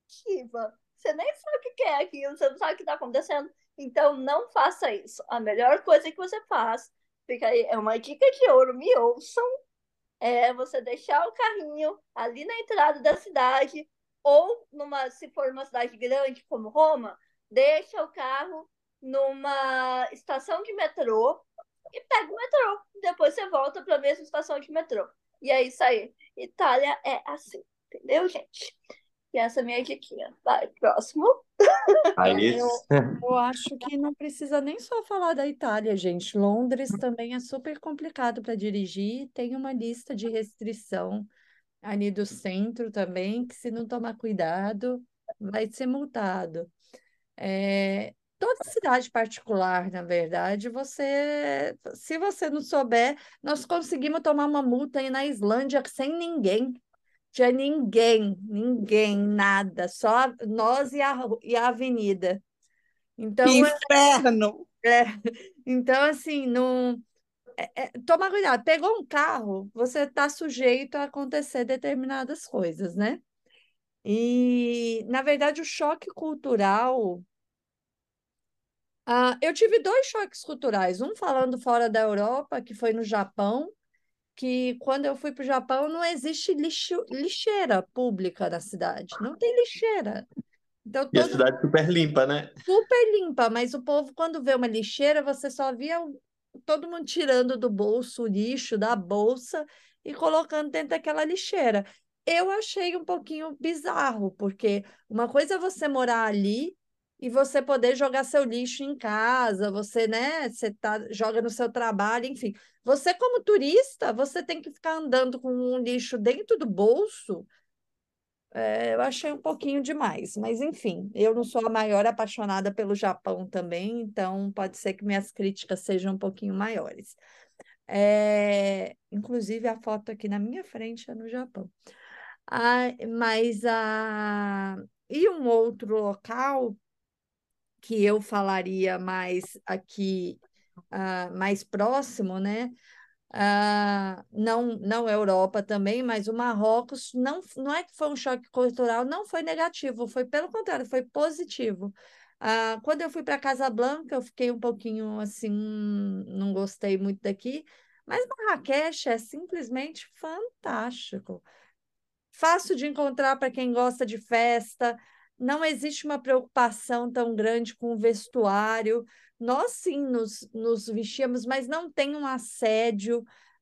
que Você nem sabe o que é aquilo, você não sabe o que está acontecendo. Então, não faça isso. A melhor coisa que você faz Fica aí, é uma dica de ouro, me ouçam. É você deixar o carrinho ali na entrada da cidade, ou numa, se for uma cidade grande como Roma, deixa o carro numa estação de metrô e pega o metrô. Depois você volta para a mesma estação de metrô. E é isso aí. Itália é assim, entendeu, gente? E essa é a minha diquinha. Vai, próximo. Aí... Eu, eu acho que não precisa nem só falar da Itália, gente. Londres também é super complicado para dirigir. Tem uma lista de restrição ali do centro também, que se não tomar cuidado, vai ser multado. É, toda cidade particular, na verdade, você, se você não souber, nós conseguimos tomar uma multa aí na Islândia sem ninguém tinha ninguém, ninguém, nada, só nós e a, e a avenida. Então, que inferno! É, então, assim, não. É, é, toma cuidado, pegou um carro, você está sujeito a acontecer determinadas coisas, né? E, na verdade, o choque cultural. Ah, eu tive dois choques culturais, um falando fora da Europa, que foi no Japão, que quando eu fui para o Japão não existe lixo, lixeira pública na cidade, não tem lixeira. Então, e a cidade super limpa, né? Super limpa, mas o povo, quando vê uma lixeira, você só via todo mundo tirando do bolso o lixo da bolsa e colocando dentro daquela lixeira. Eu achei um pouquinho bizarro, porque uma coisa é você morar ali e você poder jogar seu lixo em casa, você, né, você tá, joga no seu trabalho, enfim. Você, como turista, você tem que ficar andando com um lixo dentro do bolso. É, eu achei um pouquinho demais, mas enfim, eu não sou a maior apaixonada pelo Japão também, então pode ser que minhas críticas sejam um pouquinho maiores. É, inclusive, a foto aqui na minha frente é no Japão. Ah, mas a. E um outro local que eu falaria mais aqui, uh, mais próximo, né? Uh, não, não Europa também, mas o Marrocos não, não é que foi um choque cultural, não foi negativo, foi pelo contrário, foi positivo. Uh, quando eu fui para Casablanca, eu fiquei um pouquinho assim, não gostei muito daqui, mas Marrakech é simplesmente fantástico. Fácil de encontrar para quem gosta de festa, não existe uma preocupação tão grande com o vestuário. Nós sim nos, nos vestíamos, mas não tem um assédio.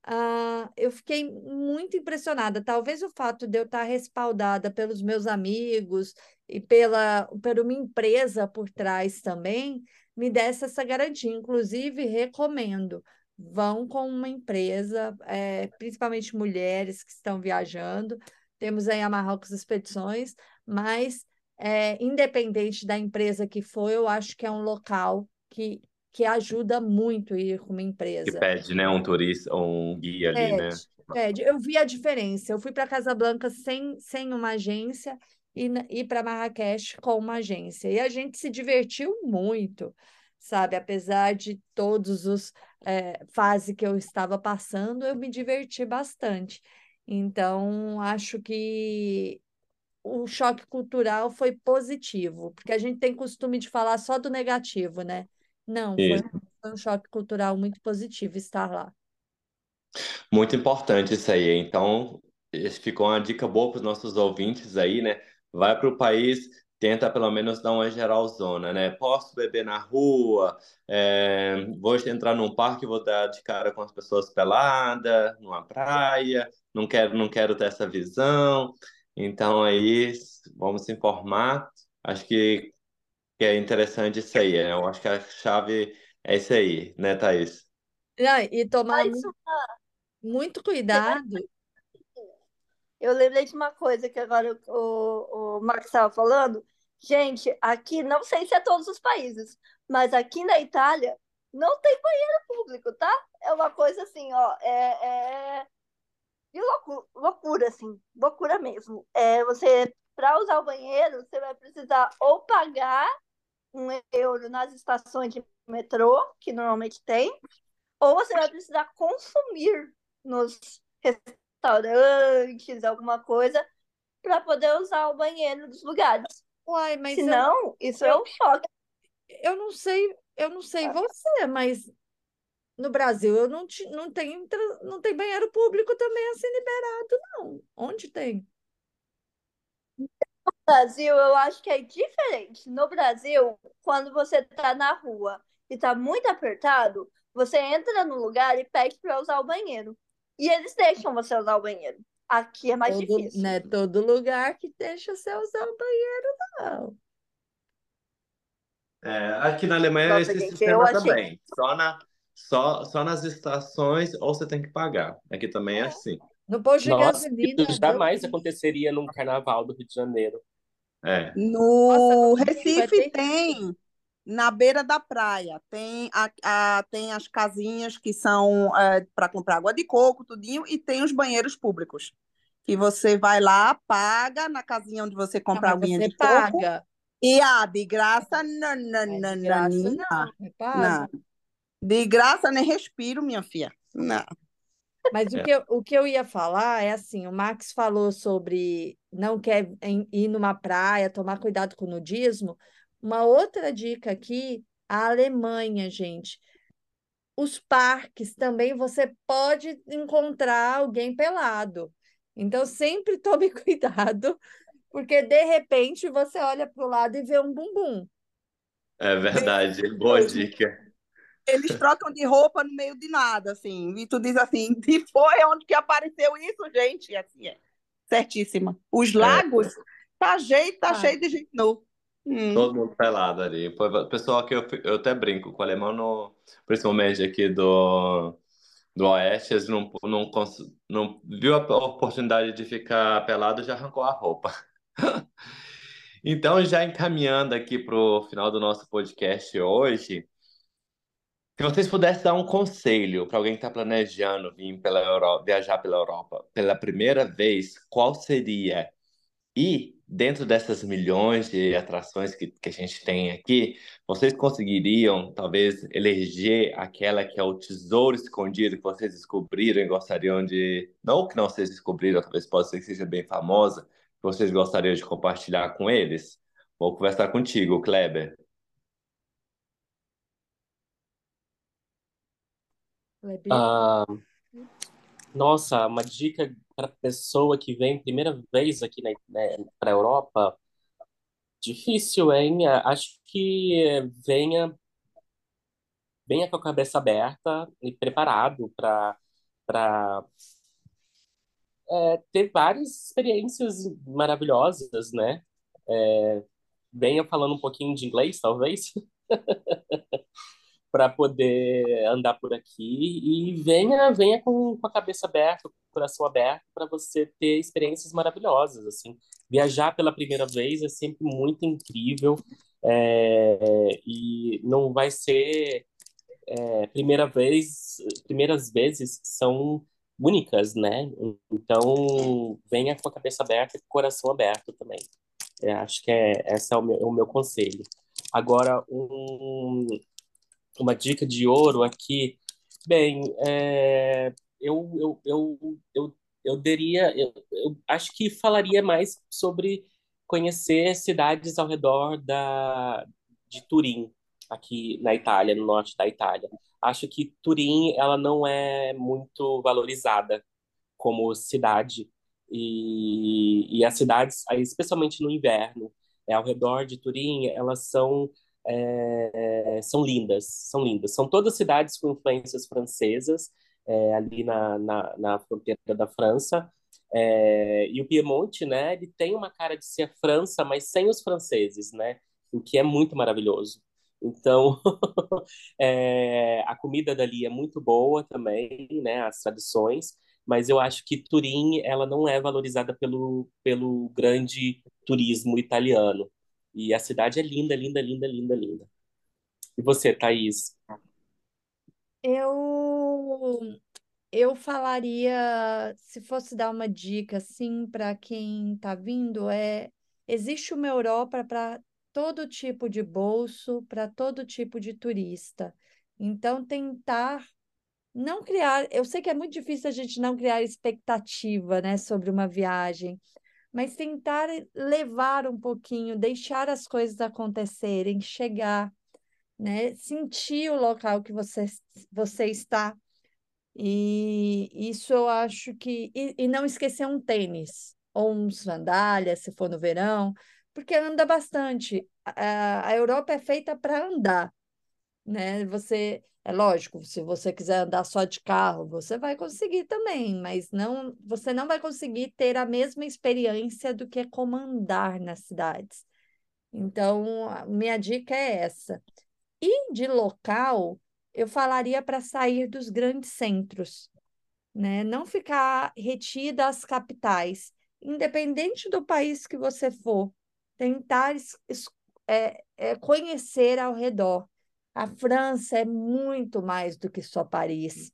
Uh, eu fiquei muito impressionada. Talvez o fato de eu estar respaldada pelos meus amigos e pela, por uma empresa por trás também me desse essa garantia. Inclusive, recomendo. Vão com uma empresa, é, principalmente mulheres que estão viajando. Temos aí a Marrocos Expedições, mas é, independente da empresa que for, eu acho que é um local que, que ajuda muito ir com uma empresa. Que pede, né, um turista ou um guia ali, pede, né? Pede. Eu vi a diferença. Eu fui para Casablanca sem, sem uma agência e, e para Marrakech com uma agência. E a gente se divertiu muito, sabe? Apesar de todos os é, fases que eu estava passando, eu me diverti bastante. Então, acho que o choque cultural foi positivo, porque a gente tem costume de falar só do negativo, né? Não, foi, foi um choque cultural muito positivo estar lá. Muito importante isso aí. Então, ficou uma dica boa para os nossos ouvintes aí, né? Vai para o país, tenta pelo menos dar uma geralzona, né? Posso beber na rua, é, vou entrar num parque, vou dar de cara com as pessoas peladas, numa praia, não quero, não quero ter essa visão. Então aí vamos se informar. Acho que, que é interessante isso aí. Né? Eu acho que a chave é isso aí, né, Thaís? Não, e tomar muito, muito cuidado. Eu lembrei de uma coisa que agora o, o, o Marcos estava falando. Gente, aqui, não sei se é todos os países, mas aqui na Itália não tem banheiro público, tá? É uma coisa assim, ó, é, é de loucura, loucura, assim, loucura mesmo. É, você, para usar o banheiro, você vai precisar ou pagar um euro nas estações de metrô, que normalmente tem, ou você vai precisar consumir nos restaurantes, alguma coisa, para poder usar o banheiro dos lugares. Uai, mas Senão, eu... isso é um choque. Eu não sei, eu não sei você, mas no Brasil eu não, não, tem, não tem banheiro público também assim liberado, não. Onde tem? No Brasil, eu acho que é diferente. No Brasil, quando você está na rua e está muito apertado, você entra no lugar e pede para usar o banheiro. E eles deixam você usar o banheiro. Aqui é mais todo, difícil. Não é todo lugar que deixa você usar o banheiro, não. É, aqui na Alemanha Nossa, esse gente, sistema achei... também. Só na, só, só nas estações ou você tem que pagar. Aqui também é assim. No posto de Nossa, gasolina. Isso jamais aconteceria num carnaval do Rio de Janeiro. É. No Nossa, Recife tem, na beira da praia, tem, a, a tem as casinhas que são é, para comprar água de coco, tudinho, e tem os banheiros públicos. Que você vai lá, paga na casinha onde você compra a aguinha de paga. coco. E ah, de graça, não, não, é, não, não, não, não. De graça nem respiro, minha filha. Não. Mas o, é. que eu, o que eu ia falar é assim: o Max falou sobre não quer ir numa praia, tomar cuidado com o nudismo. Uma outra dica aqui, a Alemanha, gente. Os parques também você pode encontrar alguém pelado. Então, sempre *laughs* tome cuidado, porque de repente você olha para o lado e vê um bumbum. É verdade, boa dica eles trocam de roupa no meio de nada, assim. E tu diz assim, *laughs* e foi onde que apareceu isso, gente? E assim é. Certíssima. Os é. lagos, é. tá, jeito, tá ah. cheio de gente nu. Hum. Todo mundo pelado ali. Pessoal que eu, eu até brinco com o alemão, no, principalmente aqui do, do Oeste, eles não, não, não viu a oportunidade de ficar pelado, já arrancou a roupa. *laughs* Então, já encaminhando aqui para o final do nosso podcast hoje, se vocês pudessem dar um conselho para alguém que está planejando vir pela Europa, viajar pela Europa pela primeira vez, qual seria? E dentro dessas milhões de atrações que, que a gente tem aqui, vocês conseguiriam talvez eleger aquela que é o tesouro escondido que vocês descobriram e gostariam de, não que não vocês descobriram, talvez possa ser que seja bem famosa, que vocês gostariam de compartilhar com eles? Vou conversar contigo, Kleber. Ah, nossa, uma dica para pessoa que vem primeira vez aqui na, né, para a Europa, difícil, hein? Acho que venha, venha com a cabeça aberta e preparado para para ter várias experiências maravilhosas, né? É, venha falando um pouquinho de inglês, talvez, *laughs* para poder andar por aqui e venha, venha com, com a cabeça aberta, com o coração aberto, para você ter experiências maravilhosas, assim. Viajar pela primeira vez é sempre muito incrível é, e não vai ser é, primeira vez, primeiras vezes são únicas, né? Então venha com a cabeça aberta e com o coração aberto também. É, acho que é, esse é o meu, o meu conselho. Agora, um, uma dica de ouro aqui. Bem, é, eu, eu, eu, eu, eu diria, eu, eu acho que falaria mais sobre conhecer cidades ao redor da, de Turim, aqui na Itália, no norte da Itália. Acho que Turim, ela não é muito valorizada como cidade. E, e as cidades, especialmente no inverno, é, ao redor de Turim, elas são é, são lindas, são lindas. São todas cidades com influências francesas, é, ali na, na, na, fronteira da França. É, e o Piemonte, né, ele tem uma cara de ser França, mas sem os franceses, né, o que é muito maravilhoso. Então, *laughs* é, a comida dali é muito boa também, né, as tradições, mas eu acho que Turim, ela não é valorizada pelo, pelo grande turismo italiano. E a cidade é linda, linda, linda, linda, linda. E você, Thaís? Eu eu falaria, se fosse dar uma dica assim para quem está vindo, é existe uma Europa para todo tipo de bolso, para todo tipo de turista. Então tentar não criar, eu sei que é muito difícil a gente não criar expectativa, né, sobre uma viagem, mas tentar levar um pouquinho, deixar as coisas acontecerem, chegar, né? Sentir o local que você, você está. E isso eu acho que. E, e não esquecer um tênis, ou um sandália, se for no verão, porque anda bastante. A, a Europa é feita para andar, né? Você é lógico, se você quiser andar só de carro, você vai conseguir também, mas não, você não vai conseguir ter a mesma experiência do que comandar nas cidades. Então, minha dica é essa. E de local, eu falaria para sair dos grandes centros, né? Não ficar retida às capitais, independente do país que você for, tentar é, é, conhecer ao redor. A França é muito mais do que só Paris.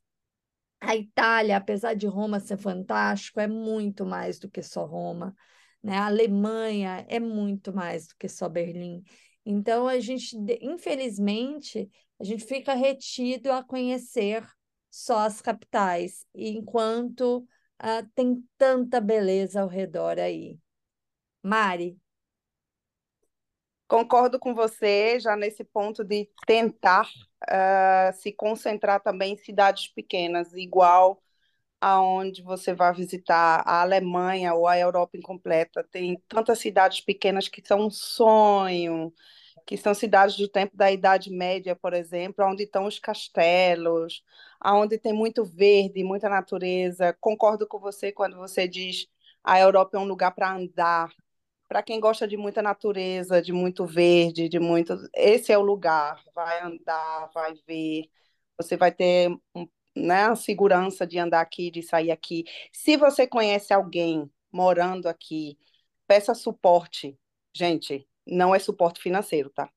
A Itália, apesar de Roma ser fantástico, é muito mais do que só Roma. Né? A Alemanha é muito mais do que só Berlim. Então, a gente, infelizmente, a gente fica retido a conhecer só as capitais, enquanto uh, tem tanta beleza ao redor aí. Mari? Concordo com você já nesse ponto de tentar uh, se concentrar também em cidades pequenas, igual aonde você vai visitar a Alemanha ou a Europa incompleta. Tem tantas cidades pequenas que são um sonho, que são cidades do tempo da Idade Média, por exemplo, onde estão os castelos, onde tem muito verde, muita natureza. Concordo com você quando você diz a Europa é um lugar para andar, para quem gosta de muita natureza, de muito verde, de muito. Esse é o lugar. Vai andar, vai ver. Você vai ter né, a segurança de andar aqui, de sair aqui. Se você conhece alguém morando aqui, peça suporte. Gente, não é suporte financeiro, tá?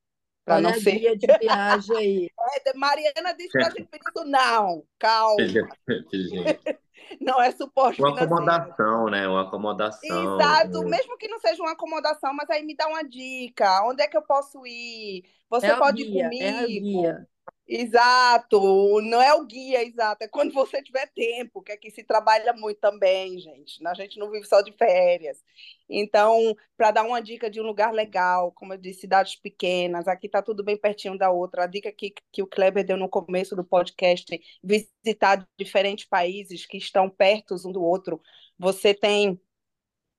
Para não ser. Guia de viagem aí. *laughs* É, Mariana disse para a gente isso, não, calma. *laughs* não é suporte uma financeiro. Acomodação, né? Uma acomodação. Exato, né? mesmo que não seja uma acomodação, mas aí me dá uma dica. Onde é que eu posso ir? Você é pode guia, ir comigo? É a guia. Exato, não é o guia, exato, é quando você tiver tempo, que aqui se trabalha muito também, gente. A gente não vive só de férias. Então, para dar uma dica de um lugar legal, como eu disse, cidades pequenas, aqui está tudo bem pertinho da outra. A dica que, que o Kleber deu no começo do podcast, visitar diferentes países que estão perto um do outro. Você tem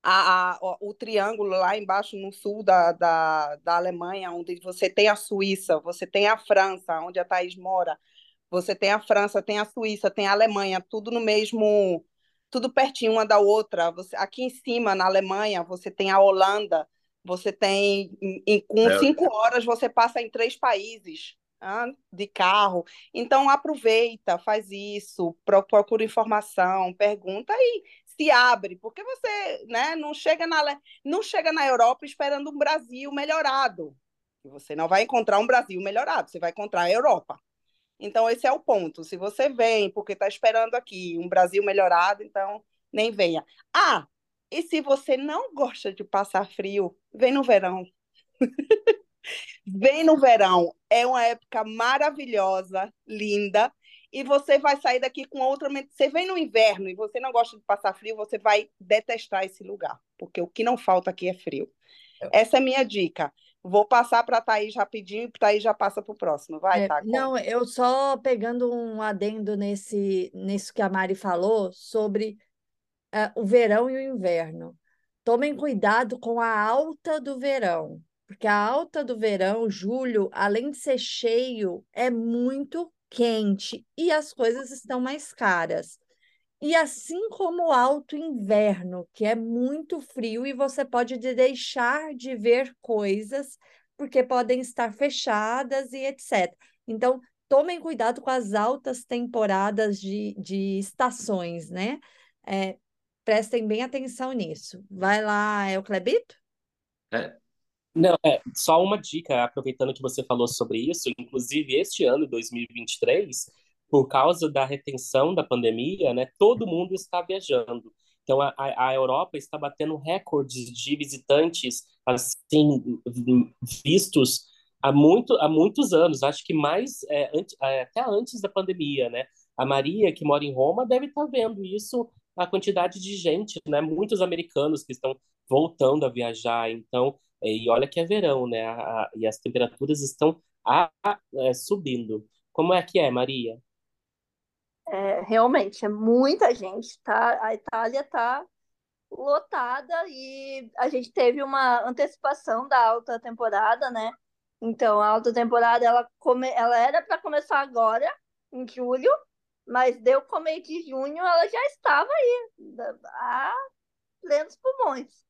a, a, o triângulo lá embaixo no sul da, da, da Alemanha, onde você tem a Suíça, você tem a França, onde a Thaís mora, você tem a França, tem a Suíça, tem a Alemanha, tudo no mesmo, tudo pertinho uma da outra. Você, aqui em cima, na Alemanha, você tem a Holanda, você tem, em, em com é. cinco horas, você passa em três países ah, de carro. Então, aproveita, faz isso, procura informação, pergunta e se abre, porque você né, não, chega na, não chega na Europa esperando um Brasil melhorado. Você não vai encontrar um Brasil melhorado, você vai encontrar a Europa. Então, esse é o ponto. Se você vem porque está esperando aqui um Brasil melhorado, então nem venha. Ah, e se você não gosta de passar frio, vem no verão. *laughs* vem no verão. É uma época maravilhosa, linda e você vai sair daqui com outra. Você vem no inverno e você não gosta de passar frio, você vai detestar esse lugar, porque o que não falta aqui é frio. É. Essa é a minha dica. Vou passar para a Thaís rapidinho e Thaís já passa para o próximo. Vai, é, tá? Não, eu só pegando um adendo nesse, nisso que a Mari falou sobre uh, o verão e o inverno. Tomem cuidado com a alta do verão, porque a alta do verão, julho, além de ser cheio, é muito quente e as coisas estão mais caras. E assim como o alto inverno, que é muito frio e você pode deixar de ver coisas porque podem estar fechadas e etc. Então, tomem cuidado com as altas temporadas de, de estações, né? É, prestem bem atenção nisso. Vai lá, é o? É, não, é só uma dica, aproveitando que você falou sobre isso, inclusive este ano, 2023, por causa da retenção da pandemia, né, todo mundo está viajando. Então, a, a Europa está batendo recordes de visitantes, assim, vistos há, muito, há muitos anos, acho que mais, é, é, até antes da pandemia, né? A Maria, que mora em Roma, deve estar vendo isso, a quantidade de gente, né? Muitos americanos que estão voltando a viajar, então e olha que é verão, né? A, a, e as temperaturas estão a, é, subindo. Como é que é, Maria? É, realmente, é muita gente, tá? A Itália tá lotada e a gente teve uma antecipação da alta temporada, né? Então, a alta temporada ela, come... ela era para começar agora, em julho, mas deu começo de junho, ela já estava aí, a plenos pulmões.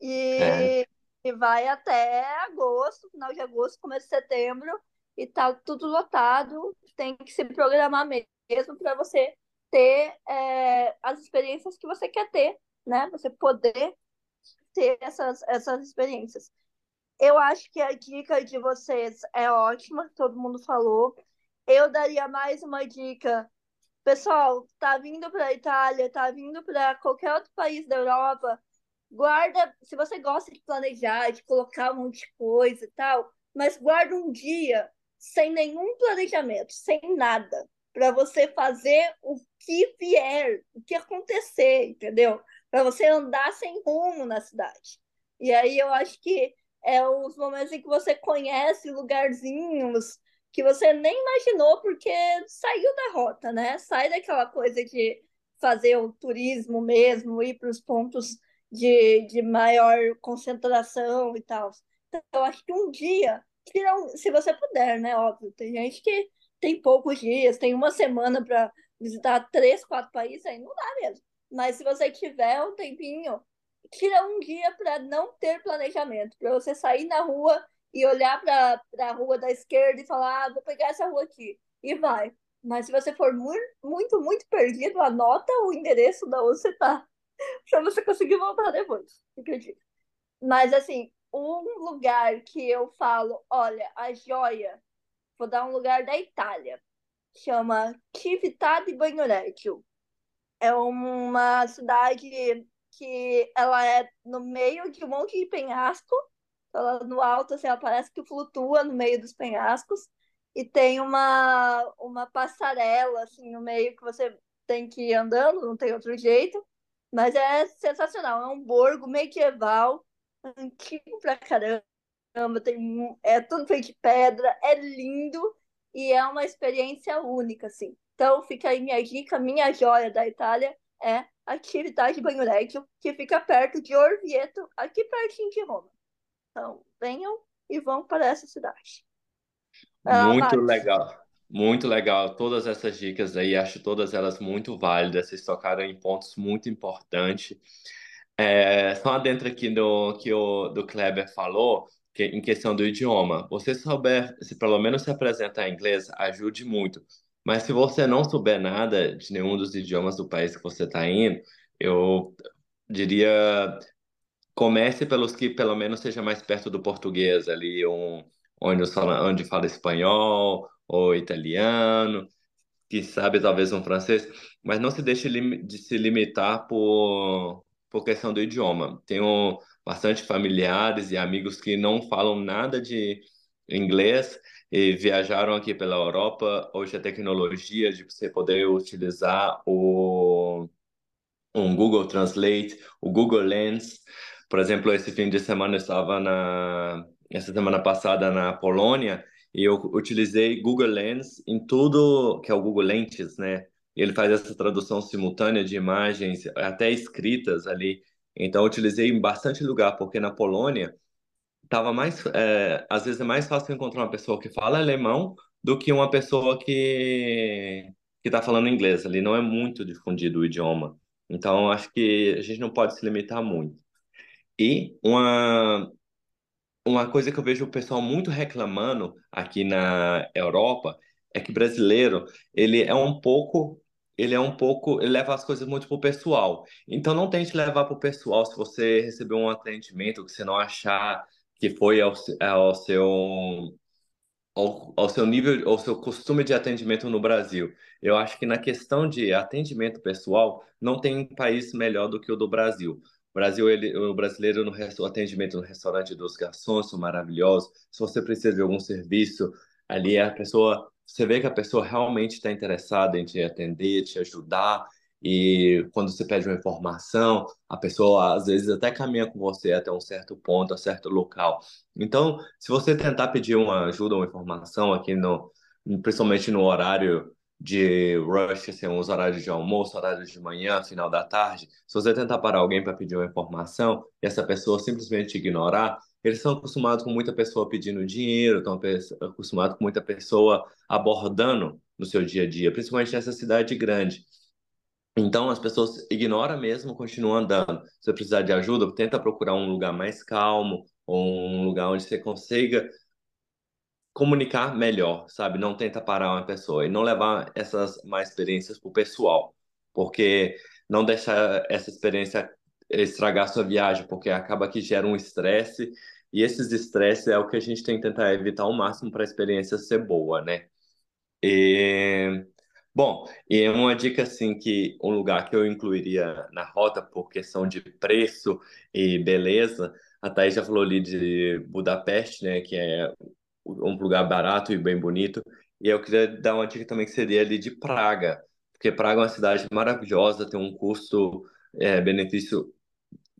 E é e vai até agosto, final de agosto, começo de setembro, e tá tudo lotado. Tem que se programar mesmo para você ter é, as experiências que você quer ter, né? Você poder ter essas, essas experiências. Eu acho que a dica de vocês é ótima, todo mundo falou. Eu daria mais uma dica. Pessoal, tá vindo para a Itália, tá vindo para qualquer outro país da Europa, guarda, se você gosta de planejar, de colocar um monte de coisa e tal, mas guarda um dia sem nenhum planejamento, sem nada, para você fazer o que vier, o que acontecer, entendeu? Para você andar sem rumo na cidade. E aí eu acho que é os momentos em que você conhece lugarzinhos que você nem imaginou porque saiu da rota, né? Sai daquela coisa de fazer o turismo mesmo, ir para os pontos de, de maior concentração e tal. Então, eu acho que um dia, se você puder, né? Óbvio, tem gente que tem poucos dias, tem uma semana para visitar três, quatro países, aí não dá mesmo. Mas se você tiver um tempinho, tira um dia para não ter planejamento, para você sair na rua e olhar para a rua da esquerda e falar, ah, vou pegar essa rua aqui, e vai. Mas se você for muito, muito, muito perdido, anota o endereço da onde você está, para você conseguir voltar depois, acredito. Mas, assim, um lugar que eu falo, olha, a joia, vou dar um lugar da Itália, chama Civittà di Bagnoregio. É uma cidade que ela é no meio de um monte de penhasco, ela no alto, assim, ela parece que flutua no meio dos penhascos, e tem uma, uma passarela, assim, no meio que você tem que ir andando, não tem outro jeito, mas é sensacional, é um borgo medieval, antigo pra caramba, tem, é tudo feito de pedra, é lindo e é uma experiência única, assim. Então fica aí minha dica, minha joia da Itália é a atividade Banhoregio, que fica perto de Orvieto, aqui pertinho de Roma. Então venham e vão para essa cidade. Muito legal. Muito legal, todas essas dicas aí, acho todas elas muito válidas, vocês tocaram em pontos muito importantes. É, só dentro aqui do que o do Kleber falou, que, em questão do idioma. Você souber, se pelo menos se apresentar em inglês, ajude muito. Mas se você não souber nada de nenhum dos idiomas do país que você está indo, eu diria comece pelos que pelo menos seja mais perto do português ali, um, onde, fala, onde fala espanhol ou italiano, que sabe talvez um francês, mas não se deixe de se limitar por por questão do idioma. Tenho bastante familiares e amigos que não falam nada de inglês e viajaram aqui pela Europa. Hoje a tecnologia de você poder utilizar o um Google Translate, o Google Lens. Por exemplo, esse fim de semana eu estava na essa semana passada na Polônia e eu utilizei Google Lens em tudo que é o Google Lentes, né? ele faz essa tradução simultânea de imagens, até escritas ali. Então, eu utilizei em bastante lugar, porque na Polônia tava mais, é, às vezes é mais fácil encontrar uma pessoa que fala alemão do que uma pessoa que que está falando inglês. Ali não é muito difundido o idioma. Então, acho que a gente não pode se limitar muito. E uma uma coisa que eu vejo o pessoal muito reclamando aqui na Europa é que brasileiro ele é um pouco ele é um pouco, ele leva as coisas muito pro pessoal. Então não tente levar pro pessoal se você receber um atendimento que você não achar que foi ao, ao seu ao, ao, seu nível, ao seu costume de atendimento no Brasil. Eu acho que na questão de atendimento pessoal, não tem país melhor do que o do Brasil. Brasil, ele, o brasileiro no o atendimento no restaurante dos garçons são maravilhosos. Se você precisa de algum serviço, ali a pessoa você vê que a pessoa realmente está interessada em te atender, te ajudar, e quando você pede uma informação, a pessoa às vezes até caminha com você até um certo ponto, a certo local. Então, se você tentar pedir uma ajuda, uma informação aqui no, principalmente no horário de rush, assim, os horários de almoço, horários de manhã, final da tarde, se você tentar parar alguém para pedir uma informação e essa pessoa simplesmente ignorar, eles são acostumados com muita pessoa pedindo dinheiro, estão acostumados com muita pessoa abordando no seu dia a dia, principalmente nessa cidade grande. Então, as pessoas ignoram mesmo, continuam andando. Se você precisar de ajuda, tenta procurar um lugar mais calmo, ou um lugar onde você consiga comunicar melhor, sabe? Não tenta parar uma pessoa e não levar essas mais experiências para o pessoal, porque não deixar essa experiência estragar sua viagem, porque acaba que gera um estresse, e esses estresses é o que a gente tem que tentar evitar ao máximo para a experiência ser boa, né? E... Bom, e uma dica assim que um lugar que eu incluiria na rota por questão de preço e beleza, a Thaís já falou ali de Budapeste, né, que é um lugar barato e bem bonito, e eu queria dar uma dica também que seria ali de Praga, porque Praga é uma cidade maravilhosa, tem um custo é,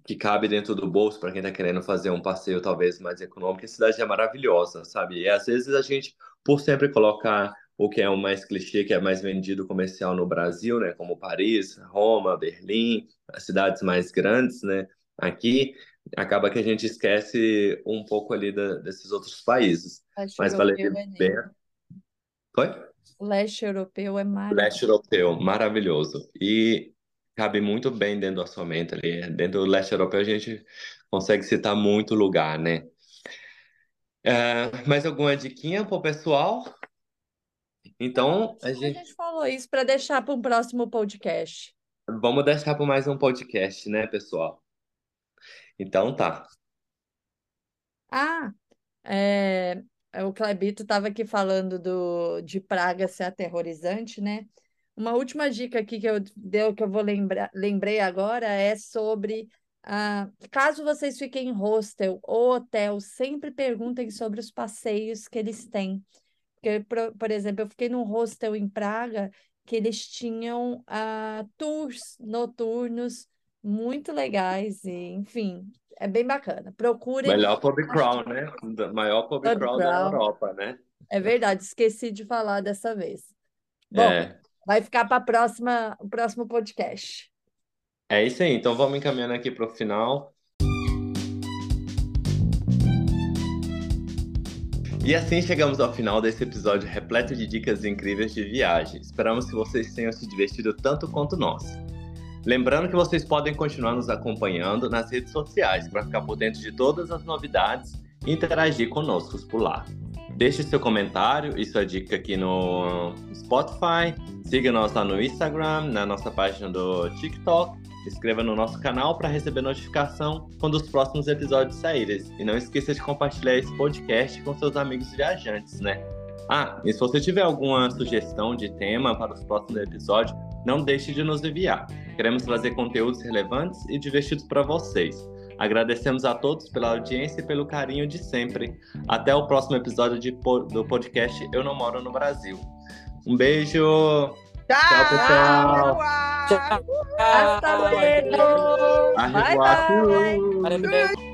que cabe dentro do bolso para quem está querendo fazer um passeio talvez mais econômico. A cidade é maravilhosa, sabe? E às vezes a gente, por sempre colocar o que é o mais clichê, que é mais vendido comercial no Brasil, né, como Paris, Roma, Berlim, as cidades mais grandes, né, aqui, acaba que a gente esquece um pouco ali da, desses outros países. Leste Mas europeu vale é bem. lindo. Foi? O leste europeu é Leste maravilhoso. europeu, maravilhoso. E cabe muito bem dentro do orçamento ali. Dentro do leste europeu a gente consegue citar muito lugar, né? É, mais alguma diquinha pro pessoal? Então, a A gente gente falou isso para deixar para um próximo podcast. vamos deixar para mais um podcast, né, pessoal? Então tá. Ah, é, o Clebito estava aqui falando do, de praga ser aterrorizante, né? Uma última dica aqui que eu deu que eu vou lembrar, lembrei agora é sobre ah, caso vocês fiquem em hostel ou hotel, sempre perguntem sobre os passeios que eles têm. Porque, por, por exemplo, eu fiquei num hostel em Praga que eles tinham ah, tours noturnos muito legais e, enfim, é bem bacana. Procurem. Melhor *laughs* pub crawl, né? Maior pub Pub crawl da. Europa, né? É verdade, esqueci de falar dessa vez. Bom, É. vai ficar para próxima, o próximo podcast. É isso aí. Então vamos encaminhando aqui para o final. E assim chegamos ao final desse episódio repleto de dicas incríveis de viagem. Esperamos que vocês tenham se divertido tanto quanto nós. Lembrando que vocês podem continuar nos acompanhando nas redes sociais para ficar por dentro de todas as novidades e interagir conosco por lá. Deixe seu comentário e sua dica aqui no Spotify. Siga-nos lá no Instagram, na nossa página do TikTok. Inscreva no nosso canal para receber notificação quando os próximos episódios saírem. E não esqueça de compartilhar esse podcast com seus amigos viajantes, né? Ah, e se você tiver alguma sugestão de tema para os próximos episódios, não deixe de nos enviar. Queremos trazer conteúdos relevantes e divertidos para vocês. Agradecemos a todos pela audiência e pelo carinho de sempre. Até o próximo episódio de do podcast Eu Não Moro no Brasil. Um beijo! Tchau, pessoal. pessoal. Tchau. Hasta luego! Bye, bye! Arrivederci. Parabéns.